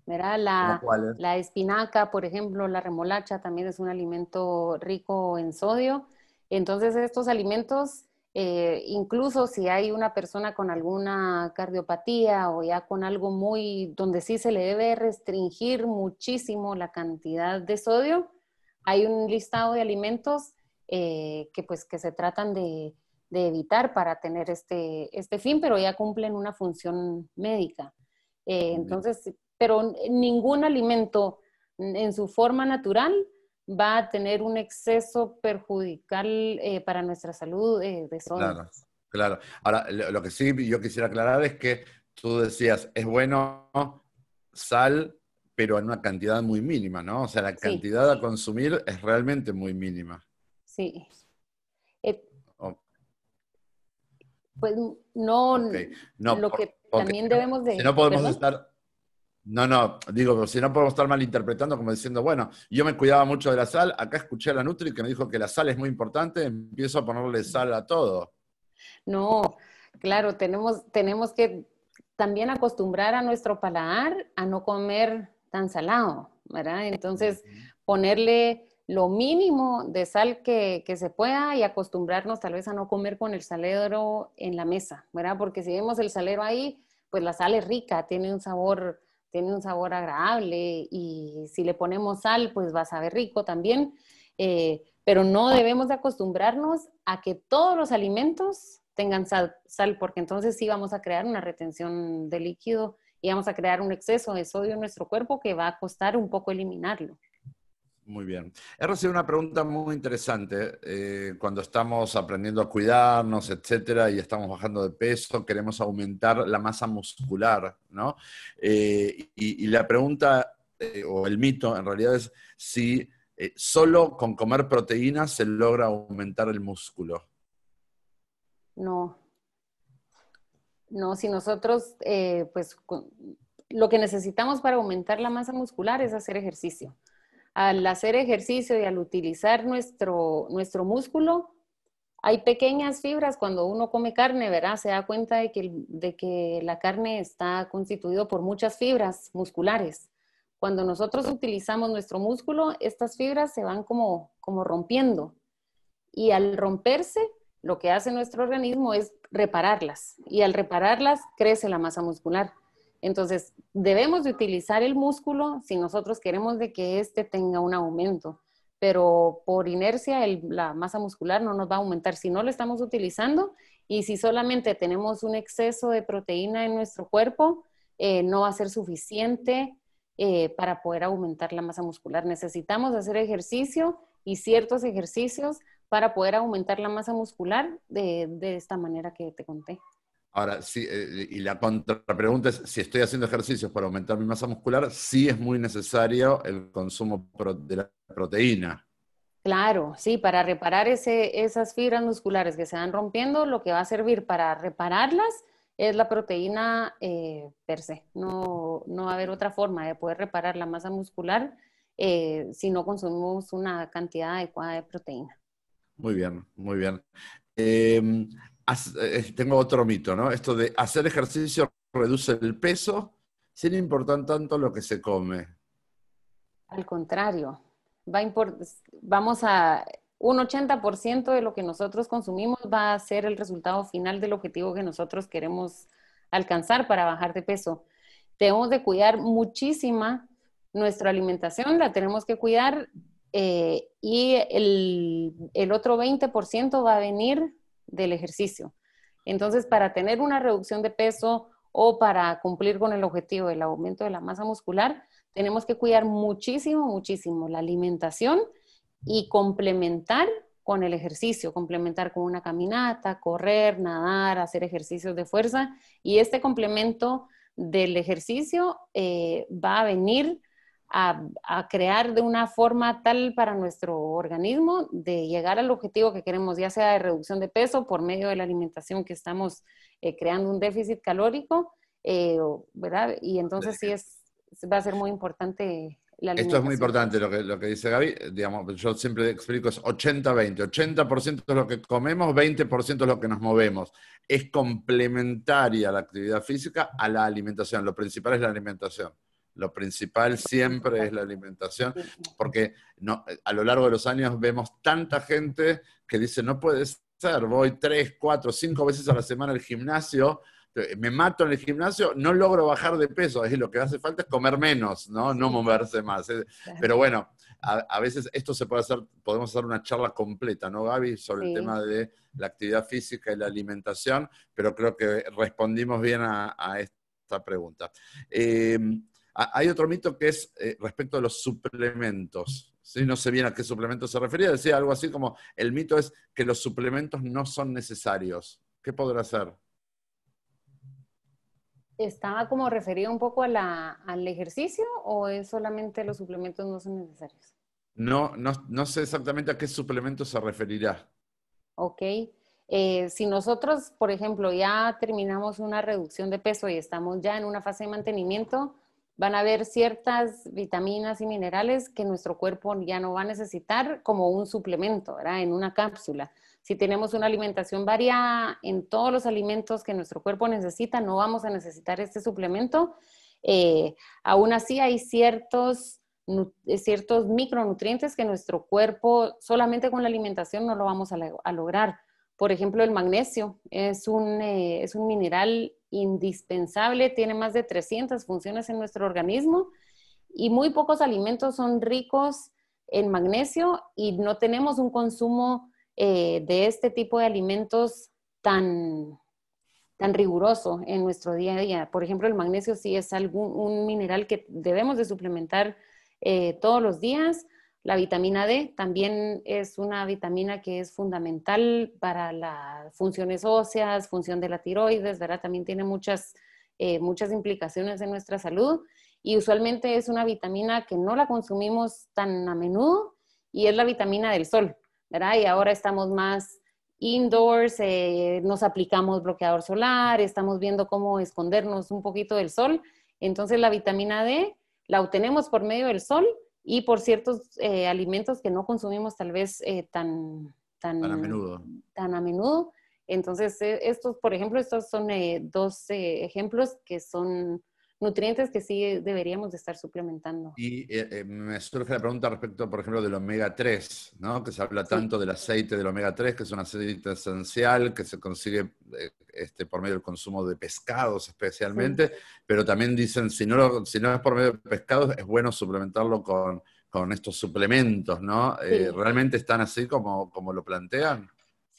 La, la espinaca, por ejemplo, la remolacha también es un alimento rico en sodio. Entonces, estos alimentos, eh, incluso si hay una persona con alguna cardiopatía o ya con algo muy, donde sí se le debe restringir muchísimo la cantidad de sodio, hay un listado de alimentos eh, que pues que se tratan de, evitar para tener este, este fin, pero ya cumplen una función médica. Eh, entonces, pero ningún alimento en su forma natural va a tener un exceso perjudicial eh, para nuestra salud de sodio. Claro, claro. Ahora, lo que sí yo quisiera aclarar es que tú decías, es bueno sal, pero en una cantidad muy mínima, ¿no? O sea, la cantidad a consumir es realmente muy mínima. Sí. Eh, pues no, lo que también debemos de... Si no podemos estar... No, no, digo, si no podemos estar malinterpretando como diciendo, bueno, yo me cuidaba mucho de la sal, acá escuché a la Nutri que me dijo que la sal es muy importante, empiezo a ponerle sal a todo. No, claro, tenemos, tenemos que también acostumbrar a nuestro paladar a no comer tan salado, ¿verdad? Entonces, ponerle lo mínimo de sal que, se pueda y acostumbrarnos tal vez a no comer con el salero en la mesa, ¿verdad? Porque si vemos el salero ahí, pues la sal es rica, tiene un sabor, tiene un sabor agradable y si le ponemos sal, pues va a saber rico también. Eh, pero no debemos de acostumbrarnos a que todos los alimentos tengan sal, porque entonces sí vamos a crear una retención de líquido y vamos a crear un exceso de sodio en nuestro cuerpo que va a costar un poco eliminarlo. Muy bien. He recibido una pregunta muy interesante. Eh, cuando estamos aprendiendo a cuidarnos, etcétera, y estamos bajando de peso, queremos aumentar la masa muscular, ¿no? Eh, y, la pregunta, eh, o el mito en realidad es si solo con comer proteínas se logra aumentar el músculo. No. No, si nosotros, pues, lo que necesitamos para aumentar la masa muscular es hacer ejercicio. Al hacer ejercicio y al utilizar nuestro, nuestro músculo, hay pequeñas fibras cuando uno come carne, ¿verdad? Se da cuenta de que, de que la carne está constituida por muchas fibras musculares. Cuando nosotros utilizamos nuestro músculo, estas fibras se van como, como rompiendo. Y al romperse, lo que hace nuestro organismo es repararlas y al repararlas crece la masa muscular. Entonces, debemos de utilizar el músculo si nosotros queremos de que éste tenga un aumento, pero por inercia la masa muscular no nos va a aumentar si no lo estamos utilizando y si solamente tenemos un exceso de proteína en nuestro cuerpo, eh, no va a ser suficiente eh, para poder aumentar la masa muscular. Necesitamos hacer ejercicio y ciertos ejercicios para poder aumentar la masa muscular de, esta manera que te conté. Ahora, sí, eh, y la contrapregunta es, si estoy haciendo ejercicios para aumentar mi masa muscular, sí es muy necesario el consumo de la proteína. Claro, sí, para reparar esas fibras musculares que se van rompiendo, lo que va a servir para repararlas es la proteína eh, per se. No, no va a haber otra forma de poder reparar la masa muscular eh, si no consumimos una cantidad adecuada de proteína. Muy bien, muy bien. Em, eh, tengo otro mito, ¿no? Esto de hacer ejercicio reduce el peso sin importar tanto lo que se come. Al contrario, va vamos a un 80% de lo que nosotros consumimos va a ser el resultado final del objetivo que nosotros queremos alcanzar para bajar de peso. Tenemos de cuidar muchísima nuestra alimentación, la tenemos que cuidar eh, y el, otro 20% va a venir del ejercicio. Entonces, para tener una reducción de peso o para cumplir con el objetivo del aumento de la masa muscular, tenemos que cuidar muchísimo, muchísimo la alimentación y complementar con el ejercicio, complementar con una caminata, correr, nadar, hacer ejercicios de fuerza. Y este complemento del ejercicio eh, va a venir a, crear de una forma tal para nuestro organismo de llegar al objetivo que queremos, ya sea de reducción de peso por medio de la alimentación que estamos eh, creando un déficit calórico, eh, ¿verdad? Y entonces sí es, va a ser muy importante la Esto es muy importante lo que, lo que dice Gaby, digamos, yo siempre explico es 80-20, 80%, es lo que comemos, 20% es lo que nos movemos. Es complementaria la actividad física a la alimentación, lo principal es la alimentación. Lo principal siempre es la alimentación, porque no, a lo largo de los años vemos tanta gente que dice, no puede ser, voy tres, cuatro, cinco veces a la semana al gimnasio, me mato en el gimnasio, no logro bajar de peso, es lo que hace falta es comer menos, no, no moverse más. Pero bueno, a, veces esto se puede hacer, podemos hacer una charla completa, ¿no, Gaby? Sobre el tema de la actividad física y la alimentación, pero creo que respondimos bien a, esta pregunta. Em, hay otro mito que es eh, respecto a los suplementos. ¿sí? No sé bien a qué suplemento se refería, decía algo así como, el mito es que los suplementos no son necesarios. ¿Qué podrá ser? ¿Estaba como referido un poco al ejercicio o es solamente los suplementos no son necesarios? No, no, sé exactamente a qué suplemento se referirá. Ok. Eh, si nosotros, por ejemplo, ya terminamos una reducción de peso y estamos ya en una fase de mantenimiento, van a haber ciertas vitaminas y minerales que nuestro cuerpo ya no va a necesitar como un suplemento, ¿verdad? En una cápsula. Si tenemos una alimentación variada en todos los alimentos que nuestro cuerpo necesita, no vamos a necesitar este suplemento. Eh, aún así hay ciertos, ciertos micronutrientes que nuestro cuerpo solamente con la alimentación no lo vamos a, lograr. Por ejemplo, el magnesio es un, eh, es un mineral indispensable, tiene más de 300 funciones en nuestro organismo y muy pocos alimentos son ricos en magnesio y no tenemos un consumo eh, de este tipo de alimentos tan, tan riguroso en nuestro día a día. Por ejemplo, el magnesio sí es algún, un mineral que debemos de suplementar eh, todos los días. La vitamina D también es una vitamina que es fundamental para las funciones óseas, función de la tiroides, ¿verdad? También tiene muchas, eh, muchas implicaciones en nuestra salud y usualmente es una vitamina que no la consumimos tan a menudo y es la vitamina del sol. Y ahora estamos más indoors, eh, nos aplicamos bloqueador solar, estamos viendo cómo escondernos un poquito del sol. Entonces la vitamina D la obtenemos por medio del sol y por ciertos eh, alimentos que no consumimos tal vez eh, tan, tan, a menudo. Tan a menudo. Entonces, estos, por ejemplo, estos son dos ejemplos que son nutrientes que sí deberíamos de estar suplementando. Y eh, eh, me surge la pregunta respecto, por ejemplo, del omega 3, ¿no? Que se habla tanto del aceite del omega 3, que es un aceite esencial que se consigue eh, este, por medio del consumo de pescados especialmente, pero también dicen, si no, si no es por medio de pescados, es bueno suplementarlo con, con estos suplementos, ¿no? ¿Realmente están así como, como lo plantean?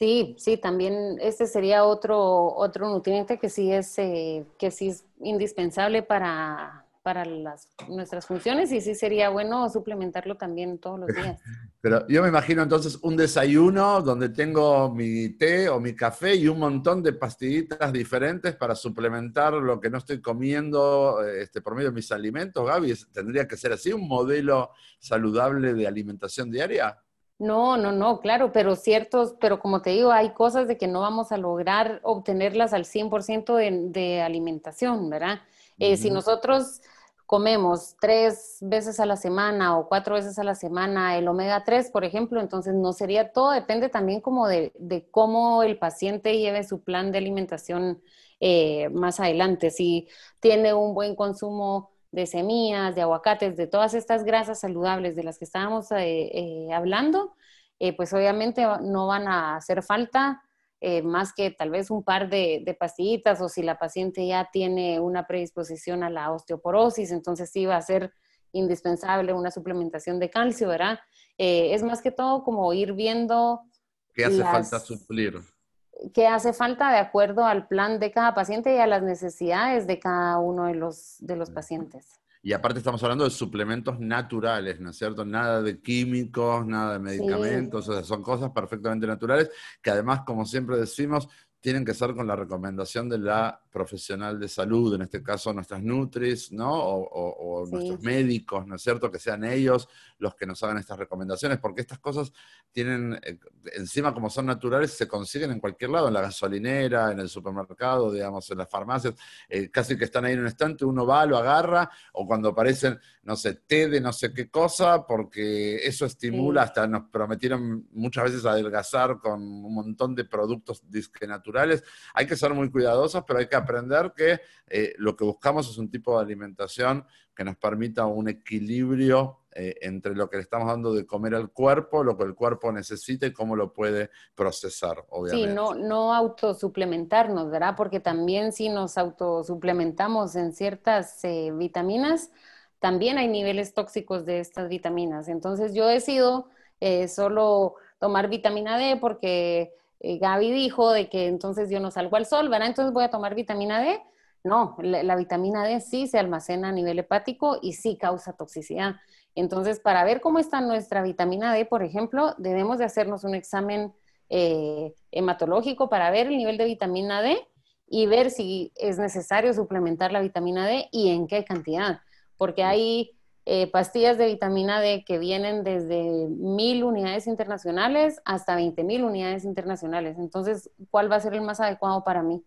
Sí, sí, también este sería otro, otro nutriente que sí es, eh, que sí es indispensable para, para las, nuestras funciones y sí sería bueno suplementarlo también todos los días. Pero yo me imagino entonces un desayuno donde tengo mi té o mi café y un montón de pastillitas diferentes para suplementar lo que no estoy comiendo este, por medio de mis alimentos, Gaby. ¿Tendría que ser así un modelo saludable de alimentación diaria? No, no, no, claro, pero ciertos, pero como te digo, hay cosas de que no vamos a lograr obtenerlas al 100% de, de alimentación, ¿verdad? Eh, si nosotros comemos tres veces a la semana o cuatro veces a la semana el omega 3, por ejemplo, entonces no sería todo, depende también como de, cómo el paciente lleve su plan de alimentación eh, más adelante. Si tiene un buen consumo de semillas, de aguacates, de todas estas grasas saludables de las que estábamos eh, eh, hablando, eh, pues obviamente no van a hacer falta más que tal vez un par de, de, pastillitas o si la paciente ya tiene una predisposición a la osteoporosis, entonces sí va a ser indispensable una suplementación de calcio, ¿verdad? es más que todo como ir viendo... ¿Qué hace falta suplir? ¿Qué hace falta de acuerdo al plan de cada paciente y a las necesidades de cada uno de los, de los pacientes. Y aparte estamos hablando de suplementos naturales, ¿no es cierto? Nada de químicos, nada de medicamentos, o sea, son cosas perfectamente naturales que además, como siempre decimos, tienen que ser con la recomendación de la profesional de salud, en este caso nuestras Nutris, ¿no? O, nuestros médicos, ¿no es cierto? Que sean ellos los que nos hagan estas recomendaciones, porque estas cosas tienen, eh, encima como son naturales, se consiguen en cualquier lado, en la gasolinera, en el supermercado, digamos, en las farmacias, eh, casi que están ahí en un instante, uno va, lo agarra, o cuando aparecen, no sé, té de no sé qué cosa, porque eso estimula, hasta nos prometieron muchas veces adelgazar con un montón de productos disque naturales. Hay que ser muy cuidadosos, pero hay que aprender que eh, lo que buscamos es un tipo de alimentación que nos permita un equilibrio eh, entre lo que le estamos dando de comer al cuerpo, lo que el cuerpo necesita y cómo lo puede procesar, obviamente. Sí, no, no autosuplementarnos, ¿verdad? Porque también si nos autosuplementamos en ciertas eh, vitaminas, también hay niveles tóxicos de estas vitaminas. Entonces yo decido eh, solo tomar vitamina D porque Gaby dijo de que entonces yo no salgo al sol, ¿verdad? Entonces voy a tomar vitamina D. No, la vitamina D sí se almacena a nivel hepático y sí causa toxicidad. Entonces, para ver cómo está nuestra vitamina D, por ejemplo, debemos de hacernos un examen eh, hematológico para ver el nivel de vitamina D y ver si es necesario suplementar la vitamina D y en qué cantidad, porque hay eh, pastillas de vitamina D que vienen desde mil unidades internacionales hasta 20 mil unidades internacionales. Entonces, ¿cuál va a ser el más adecuado para mí?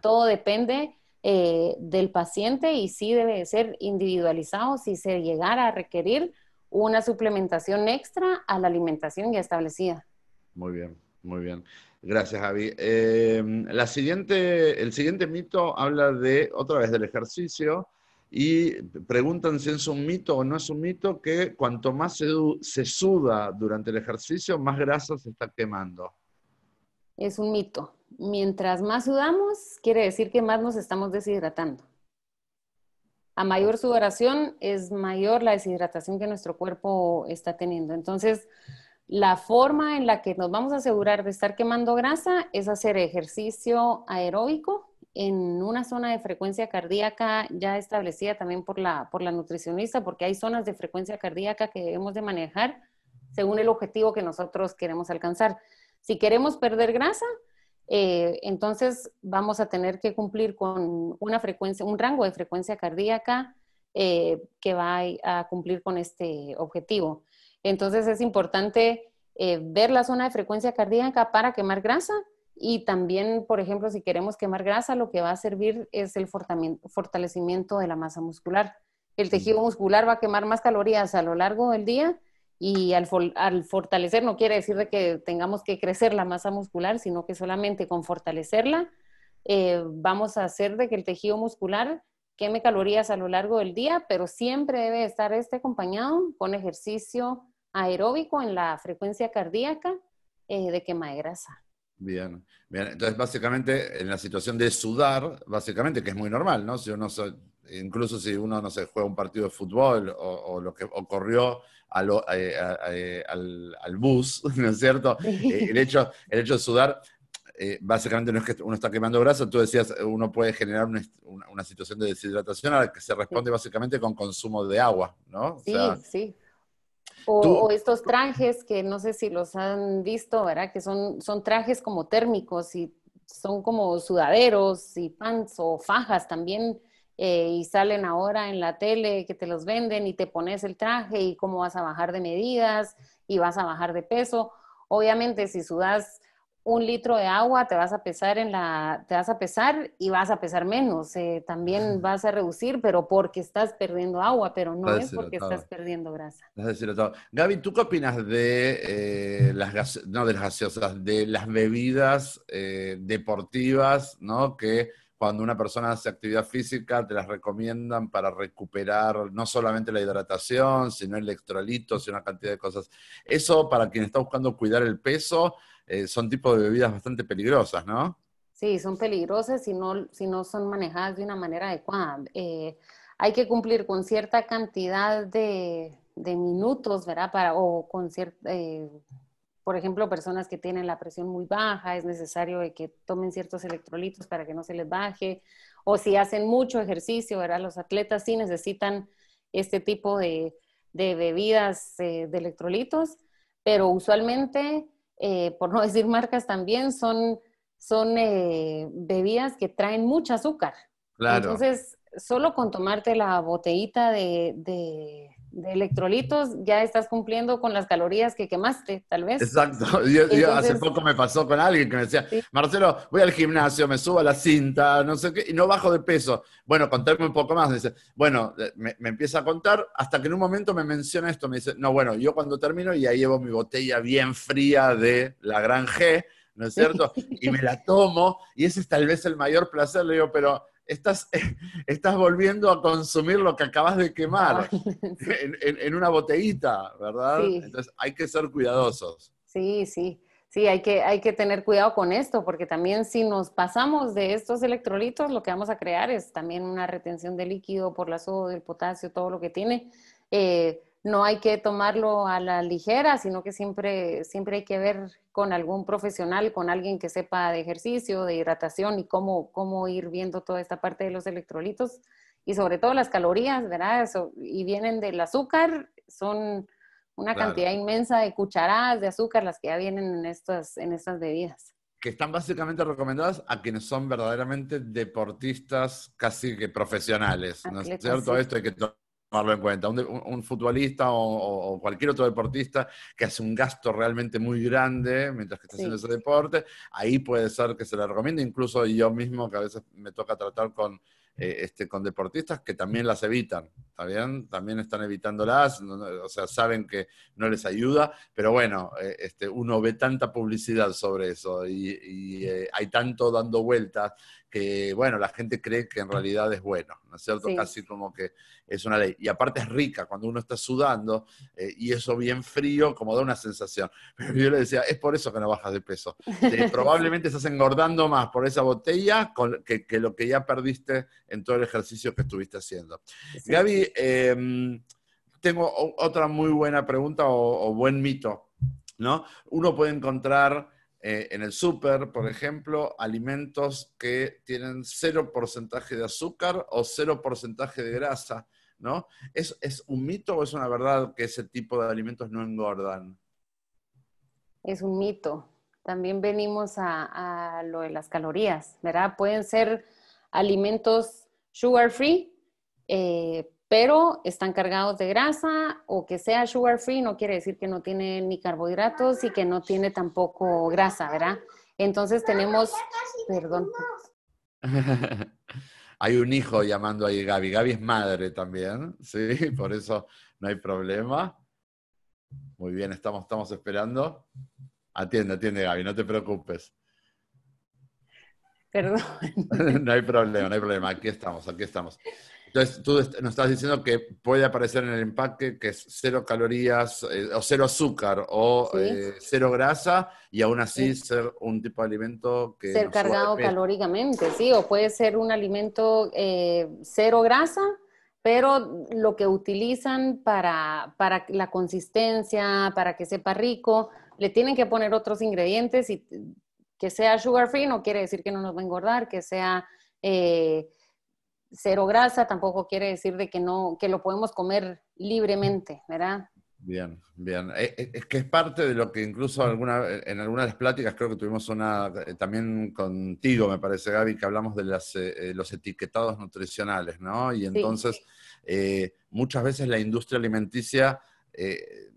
Todo depende eh, del paciente y sí debe ser individualizado si se llegara a requerir una suplementación extra a la alimentación ya establecida. Muy bien, muy bien. Gracias, Javi. Eh, la siguiente, el siguiente mito habla de, otra vez, del ejercicio y preguntan si es un mito o no es un mito que cuanto más se, se suda durante el ejercicio, más grasa se está quemando. Es un mito mientras más sudamos, quiere decir que más nos estamos deshidratando. A mayor sudoración es mayor la deshidratación que nuestro cuerpo está teniendo. Entonces, la forma en la que nos vamos a asegurar de estar quemando grasa es hacer ejercicio aeróbico en una zona de frecuencia cardíaca ya establecida también por la, por la nutricionista, porque hay zonas de frecuencia cardíaca que debemos de manejar según el objetivo que nosotros queremos alcanzar. Si queremos perder grasa, eh, entonces vamos a tener que cumplir con una frecuencia, un rango de frecuencia cardíaca eh, que va a, cumplir con este objetivo. Entonces es importante eh, ver la zona de frecuencia cardíaca para quemar grasa y también, por ejemplo, si queremos quemar grasa, lo que va a servir es el fortalecimiento de la masa muscular. El tejido muscular va a quemar más calorías a lo largo del día y al, fortalecer no quiere decir de que tengamos que crecer la masa muscular, sino que solamente con fortalecerla eh, vamos a hacer de que el tejido muscular queme calorías a lo largo del día, pero siempre debe estar este acompañado con ejercicio aeróbico en la frecuencia cardíaca eh, de quema de grasa. Bien, bien. Entonces, básicamente, en la situación de sudar, básicamente, que es muy normal, ¿no? Si uno, incluso si uno, no se juega un partido de fútbol o, o lo que ocurrió eh, eh, al, bus, ¿no es cierto? Eh, el, hecho, el hecho de sudar, básicamente no es que uno está quemando grasa, tú decías, uno puede generar una, situación de deshidratación a la que se responde básicamente con consumo de agua, ¿no? sí, sí. O, estos trajes que no sé si los han visto, ¿verdad? Que son, son trajes como térmicos y son como sudaderos y pants o fajas también eh, y salen ahora en la tele que te los venden y te pones el traje y cómo vas a bajar de medidas y vas a bajar de peso. Obviamente, si sudas un litro de agua, te vas a pesar en la, te vas a pesar y vas a pesar menos. Eh, también vas a reducir, pero porque estás perdiendo agua, pero no es porque estás perdiendo grasa. Gaby, ¿tú qué opinas de eh, las no de las gaseosas, de las bebidas deportivas, ¿no? Que cuando una persona hace actividad física, te las recomiendan para recuperar no solamente la hidratación, sino electrolitos y una cantidad de cosas. Eso, para quien está buscando cuidar el peso, eh, son tipos de bebidas bastante peligrosas, ¿no? Sí, son peligrosas si no, si no son manejadas de una manera adecuada. Eh, hay que cumplir con cierta cantidad de, minutos, ¿verdad? Para, o con cierta... Eh, por ejemplo, personas que tienen la presión muy baja, es necesario que tomen ciertos electrolitos para que no se les baje, o si hacen mucho ejercicio, ¿verdad? Los atletas sí necesitan este tipo de, bebidas eh, de electrolitos, pero usualmente, eh, por no decir marcas también, son, son eh, bebidas que traen mucho azúcar. Entonces, solo con tomarte la botellita de de electrolitos, ya estás cumpliendo con las calorías que quemaste, tal vez. Exacto. Yo, hace poco me pasó con alguien que me decía, Marcelo, voy al gimnasio, me subo a la cinta, no sé qué, y no bajo de peso. Bueno, contame un poco más. Dice, bueno, eh, me, empieza a contar hasta que en un momento me menciona esto, me dice, no, bueno, yo cuando termino ya llevo mi botella bien fría de la Gran G, ¿no es cierto? Y me la tomo, y ese es tal vez el mayor placer, le digo, pero estás, estás volviendo a consumir lo que acabas de quemar en, una botellita, ¿verdad? Entonces hay que ser cuidadosos. Sí, sí. Sí, hay que, hay que tener cuidado con esto, porque también si nos pasamos de estos electrolitos, lo que vamos a crear es también una retención de líquido por la soda, el potasio, todo lo que tiene. Eh, no hay que tomarlo a la ligera, sino que siempre, siempre hay que ver con algún profesional, con alguien que sepa de ejercicio, de hidratación y cómo, cómo ir viendo toda esta parte de los electrolitos y sobre todo las calorías, ¿verdad? y vienen del azúcar, son una cantidad inmensa de cucharadas de azúcar las que ya vienen en estas, en estas bebidas. Que están básicamente recomendadas a quienes son verdaderamente deportistas casi que profesionales, ¿no es cierto? Esto hay que tomarlo en cuenta. Un, futbolista o, cualquier otro deportista que hace un gasto realmente muy grande mientras que está haciendo ese deporte, ahí puede ser que se le recomiende, incluso yo mismo que a veces me toca tratar con, eh, este, con deportistas que también las evitan, ¿está bien? También están evitándolas, o sea, saben que no les ayuda, pero bueno, eh, este, uno ve tanta publicidad sobre eso y, eh, hay tanto dando vueltas que, bueno, la gente cree que en realidad es bueno, ¿no es cierto? Casi como que es una ley. Y aparte es rica cuando uno está sudando eh, y eso bien frío, como da una sensación. Pero yo le decía, es por eso que no bajas de peso. Probablemente estás engordando más por esa botella que, lo que ya perdiste en todo el ejercicio que estuviste haciendo. Gaby, em, tengo otra muy buena pregunta o, o buen mito. ¿no? Uno puede encontrar eh, en el súper, por ejemplo, alimentos que tienen cero porcentaje de azúcar o cero porcentaje de grasa, ¿no? ¿Es, ¿Es un mito o es una verdad que ese tipo de alimentos no engordan? Es un mito. También venimos a, lo de las calorías, ¿verdad? Pueden ser alimentos sugar free, eh, pero están cargados de grasa o que sea sugar free no quiere decir que no tiene ni carbohidratos y que no tiene tampoco grasa, ¿verdad? Entonces tenemos, perdón. hay un hijo llamando ahí Gaby. Gaby es madre también, sí, por eso no hay problema. Muy bien, estamos, estamos esperando. Atiende, atiende Gaby, no te preocupes. Perdón. no hay problema, no hay problema. Aquí estamos, aquí estamos. Entonces, tú nos estás diciendo que puede aparecer en el empaque que es cero calorías eh, o cero azúcar o eh, cero grasa y aún así ser un tipo de alimento que... Ser cargado calóricamente, sí, o puede ser un alimento eh, cero grasa, pero lo que utilizan para, para la consistencia, para que sepa rico, le tienen que poner otros ingredientes y que sea sugar free no quiere decir que no nos va a engordar, que sea cero grasa tampoco quiere decir de que no, que lo podemos comer libremente, ¿verdad? Bien, bien. Eh, eh, es que es parte de lo que incluso alguna, en algunas de las pláticas, creo que tuvimos una eh, también contigo, me parece, Gaby, que hablamos de las, los etiquetados nutricionales, ¿no? Y entonces, muchas veces la industria alimenticia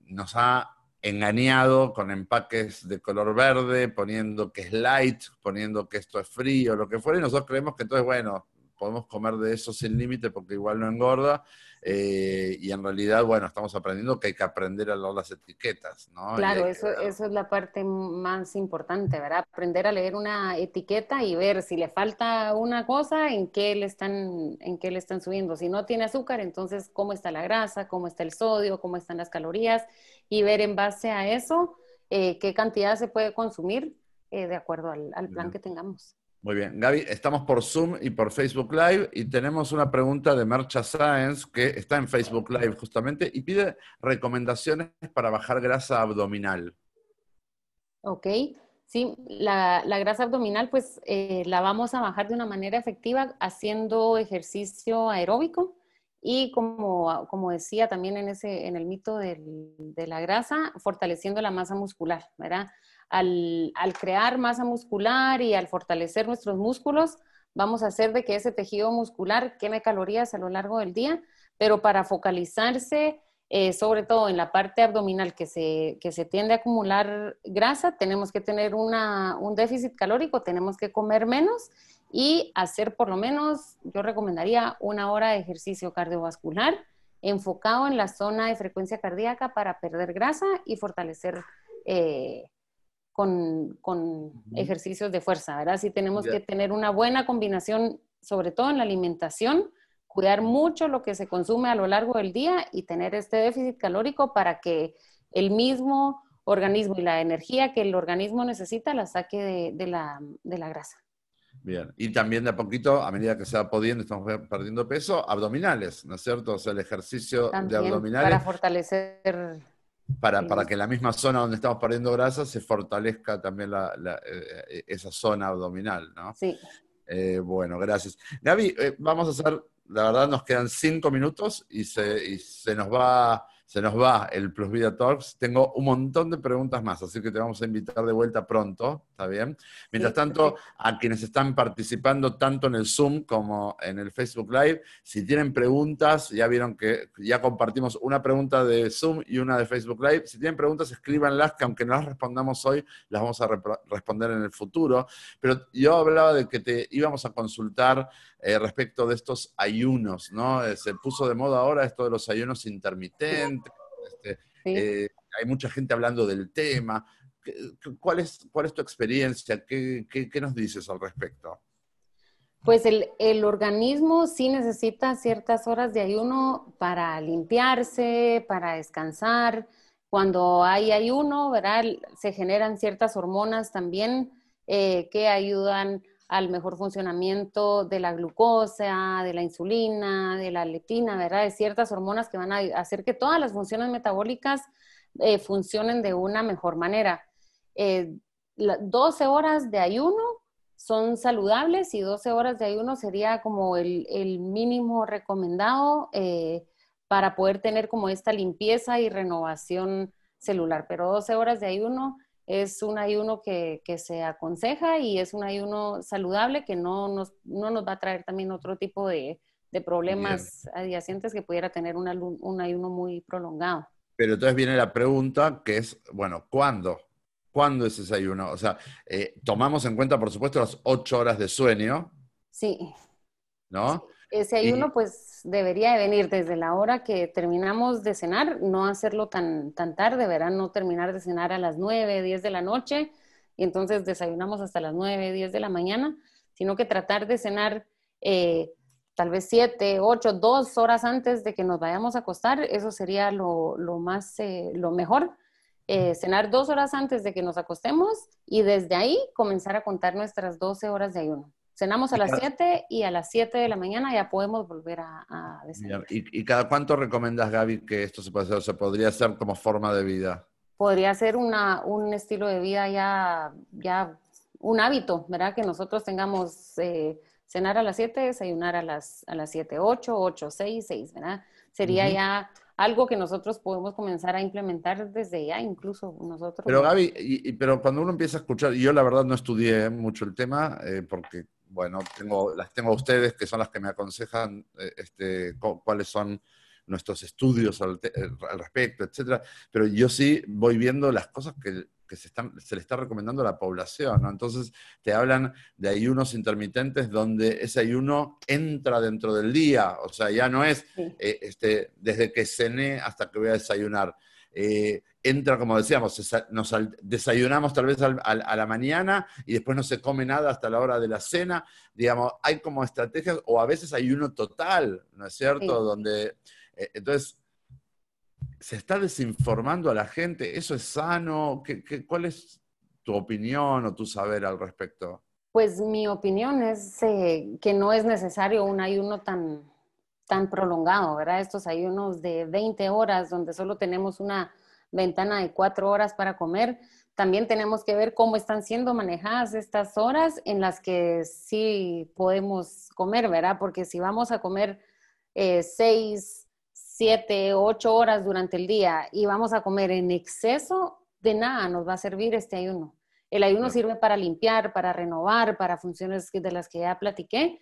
nos ha engañado con empaques de color verde, poniendo que es light, poniendo que esto es frío, lo que fuera, y nosotros creemos que entonces, bueno, podemos comer de eso sin límite porque igual no engorda. Eh, y en realidad, bueno, estamos aprendiendo que hay que aprender a leer las etiquetas, ¿no? Claro, eso, eso es la parte más importante, ¿verdad? Aprender a leer una etiqueta y ver si le falta una cosa, en qué le están, en qué le están subiendo. Si no tiene azúcar, entonces cómo está la grasa, cómo está el sodio, cómo están las calorías, y ver en base a eso eh, qué cantidad se puede consumir eh, de acuerdo al, al plan que tengamos. Muy bien. Gaby, estamos por Zoom y por Facebook Live y tenemos una pregunta de Mercha Science que está en Facebook Live justamente y pide recomendaciones para bajar grasa abdominal. Ok. Sí, la, grasa abdominal pues eh, la vamos a bajar de una manera efectiva haciendo ejercicio aeróbico y como, como decía también en, ese, en el mito de la grasa, fortaleciendo la masa muscular, ¿verdad? al, crear masa muscular y al fortalecer nuestros músculos, vamos a hacer de que ese tejido muscular queme calorías a lo largo del día, pero para focalizarse eh, sobre todo en la parte abdominal que se, que se tiende a acumular grasa, tenemos que tener un déficit calórico, tenemos que comer menos y hacer por lo menos, yo recomendaría una hora de ejercicio cardiovascular enfocado en la zona de frecuencia cardíaca para perder grasa y fortalecer eh, con, ejercicios de fuerza, ¿verdad? Sí tenemos que tener una buena combinación sobre todo en la alimentación, cuidar mucho lo que se consume a lo largo del día y tener este déficit calórico para que el mismo organismo y la energía que el organismo necesita la saque de, la, grasa. Bien, y también de a poquito, a medida que se va pudiendo, estamos perdiendo peso, abdominales, ¿no es cierto? O sea, el ejercicio de abdominales. Para fortalecer. Para, para, que la misma zona donde estamos perdiendo grasa se fortalezca también eh, esa zona abdominal, ¿no? Sí. Eh, bueno, gracias. Gaby, eh, vamos a hacer la verdad nos quedan cinco minutos y se, se nos va se nos va el Plus Vida Talks. Tengo un montón de preguntas más, así que te vamos a invitar de vuelta pronto, ¿está bien? Mientras tanto, a quienes están participando tanto en el Zoom como en el Facebook Live, si tienen preguntas, ya vieron que ya compartimos una pregunta de Zoom y una de Facebook Live. Si tienen preguntas, escríbanlas, que aunque no las respondamos hoy, las vamos a responder en el futuro. Pero yo hablaba de que te íbamos a consultar eh, respecto de estos ayunos, ¿no? Eh, se puso de moda ahora esto de los ayunos intermitentes, este, eh, hay mucha gente hablando del tema. ¿Cuál es, cuál es tu experiencia? ¿Qué, nos dices al respecto? Pues el, organismo sí necesita ciertas horas de ayuno para limpiarse, para descansar. Cuando hay ayuno, ¿verdad? Se generan ciertas hormonas también que ayudan al mejor funcionamiento de la glucosa, de la insulina, de la leptina, ¿verdad? De ciertas hormonas que van a hacer que todas las funciones metabólicas eh, funcionen de una mejor manera. 12 eh, horas de ayuno son saludables y 12 horas de ayuno sería como el, mínimo recomendado eh, para poder tener como esta limpieza y renovación celular. Pero 12 horas de ayuno es un ayuno que, se aconseja y es un ayuno saludable que no nos, no nos va a traer también otro tipo de, problemas adyacentes que pudiera tener un, un, ayuno muy prolongado. Pero entonces viene la pregunta que es, bueno, ¿cuándo? ¿Cuándo es ese ayuno? O sea, eh, tomamos en cuenta, por supuesto, las ocho horas de sueño. Sí. ¿No? Ese ayuno, pues, debería de venir desde la hora que terminamos de cenar, no hacerlo tan, tan tarde, verán, no terminar de cenar a las 9, 10 de la noche, y entonces desayunamos hasta las 9, 10 de la mañana, sino que tratar de cenar eh, tal vez 7, 8, 2 horas antes de que nos vayamos a acostar, eso sería lo, más, eh, lo mejor. Eh, cenar dos horas antes de que nos acostemos y desde ahí comenzar a contar nuestras 12 horas de ayuno. Cenamos a las 7 y a las 7 de la mañana ya podemos volver a, a ¿Y, cada cuánto recomiendas, Gaby, que esto se puede hacer? O sea, podría ser como forma de vida. Podría ser una, un estilo de vida ya, ya un hábito, ¿verdad? Que nosotros tengamos eh, cenar a las 7, desayunar a las, a las 7, 8, 8, 6, 6, ¿verdad? Sería ya algo que nosotros podemos comenzar a implementar desde ya, incluso nosotros. Pero Gaby, y, pero cuando uno empieza a escuchar, y yo la verdad no estudié mucho el tema, eh, porque bueno, tengo, las tengo a ustedes, que son las que me aconsejan eh, este, cuáles son nuestros estudios al, respecto, etcétera. Pero yo sí voy viendo las cosas que, se, están, se le está recomendando a la población, ¿no? Entonces te hablan de ayunos intermitentes donde ese ayuno entra dentro del día, o sea, ya no es eh, este, desde que cené hasta que voy a desayunar. Eh, entra, como decíamos, nos desayunamos tal vez a la mañana y después no se come nada hasta la hora de la cena. Digamos, hay como estrategias, o a veces hay uno total, ¿no es cierto? Donde, eh, entonces, se está desinformando a la gente. ¿Eso es sano? ¿Qué, cuál es tu opinión o tu saber al respecto? Pues mi opinión es eh, que no es necesario un ayuno tan, tan prolongado, ¿verdad? Estos ayunos de 20 horas donde solo tenemos una ventana de cuatro horas para comer. También tenemos que ver cómo están siendo manejadas estas horas en las que sí podemos comer, ¿verdad? Porque si vamos a comer eh, seis, siete, ocho horas durante el día y vamos a comer en exceso, de nada nos va a servir este ayuno. El ayuno sirve para limpiar, para renovar, para funciones de las que ya platiqué,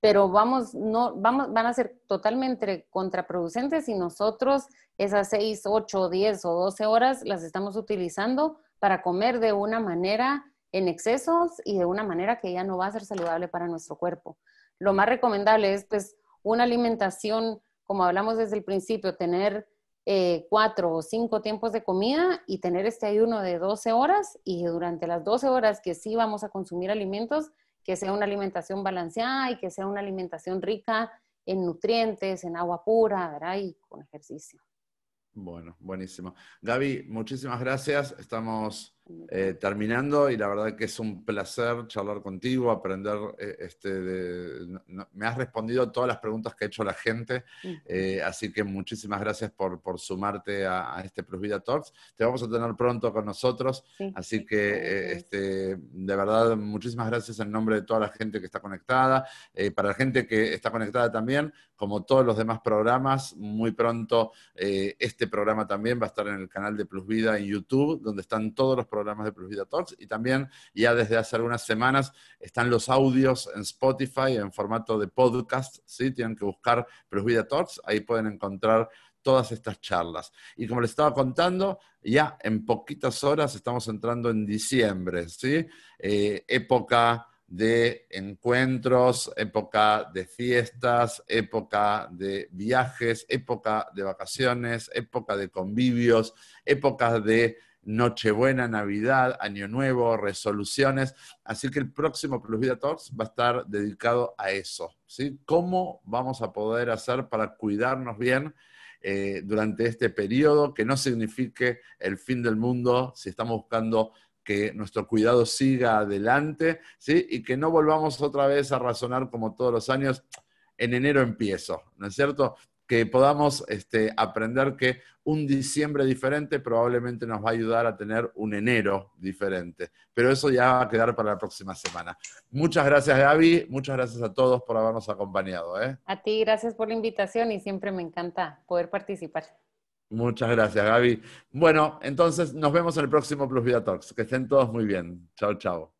pero vamos, no, vamos, van a ser totalmente contraproducentes si nosotros esas 6, 8, 10 o 12 horas las estamos utilizando para comer de una manera en excesos y de una manera que ya no va a ser saludable para nuestro cuerpo. Lo más recomendable es pues una alimentación, como hablamos desde el principio, tener eh, cuatro o cinco tiempos de comida y tener este ayuno de 12 horas y durante las 12 horas que sí vamos a consumir alimentos, que sea una alimentación balanceada y que sea una alimentación rica en nutrientes, en agua pura, ¿verdad? Y con ejercicio. Bueno, buenísimo. Gaby, muchísimas gracias. Estamos eh, terminando y la verdad que es un placer charlar contigo, aprender. Eh, este, me has respondido todas las preguntas que ha hecho la gente, eh, así que muchísimas gracias por, sumarte a, este Plus Vida Talks. Te vamos a tener pronto con nosotros, así que este, de verdad muchísimas gracias en nombre de toda la gente que está conectada. para la gente que está conectada también, como todos los demás programas, muy pronto este programa también va a estar en el canal de Plus Vida en YouTube, donde están todos los programas de Plus Vida Talks y también ya desde hace algunas semanas están los audios en Spotify en formato de podcast, ¿sí? Tienen que buscar Plus Vida Talks, ahí pueden encontrar todas estas charlas. Y como les estaba contando, ya en poquitas horas estamos entrando en diciembre, ¿sí? Eh, época de encuentros, época de fiestas, época de viajes, época de vacaciones, época de convivios, época de Nochebuena, Navidad, Año Nuevo, resoluciones. Así que el próximo Plus Vida Talks va a estar dedicado a eso. ¿sí? ¿Cómo vamos a poder hacer para cuidarnos bien eh, durante este periodo? Que no signifique el fin del mundo si estamos buscando que nuestro cuidado siga adelante, ¿sí? Y que no volvamos otra vez a razonar como todos los años, en enero empiezo, ¿no es cierto? Que podamos este, aprender que un diciembre diferente probablemente nos va a ayudar a tener un enero diferente. Pero eso ya va a quedar para la próxima semana. Muchas gracias, Gaby. Muchas gracias a todos por habernos acompañado. ¿eh? A ti, gracias por la invitación y siempre me encanta poder participar. Muchas gracias, Gaby. Bueno, entonces nos vemos en el próximo Plus Vida Talks. Que estén todos muy bien. Chao, chao.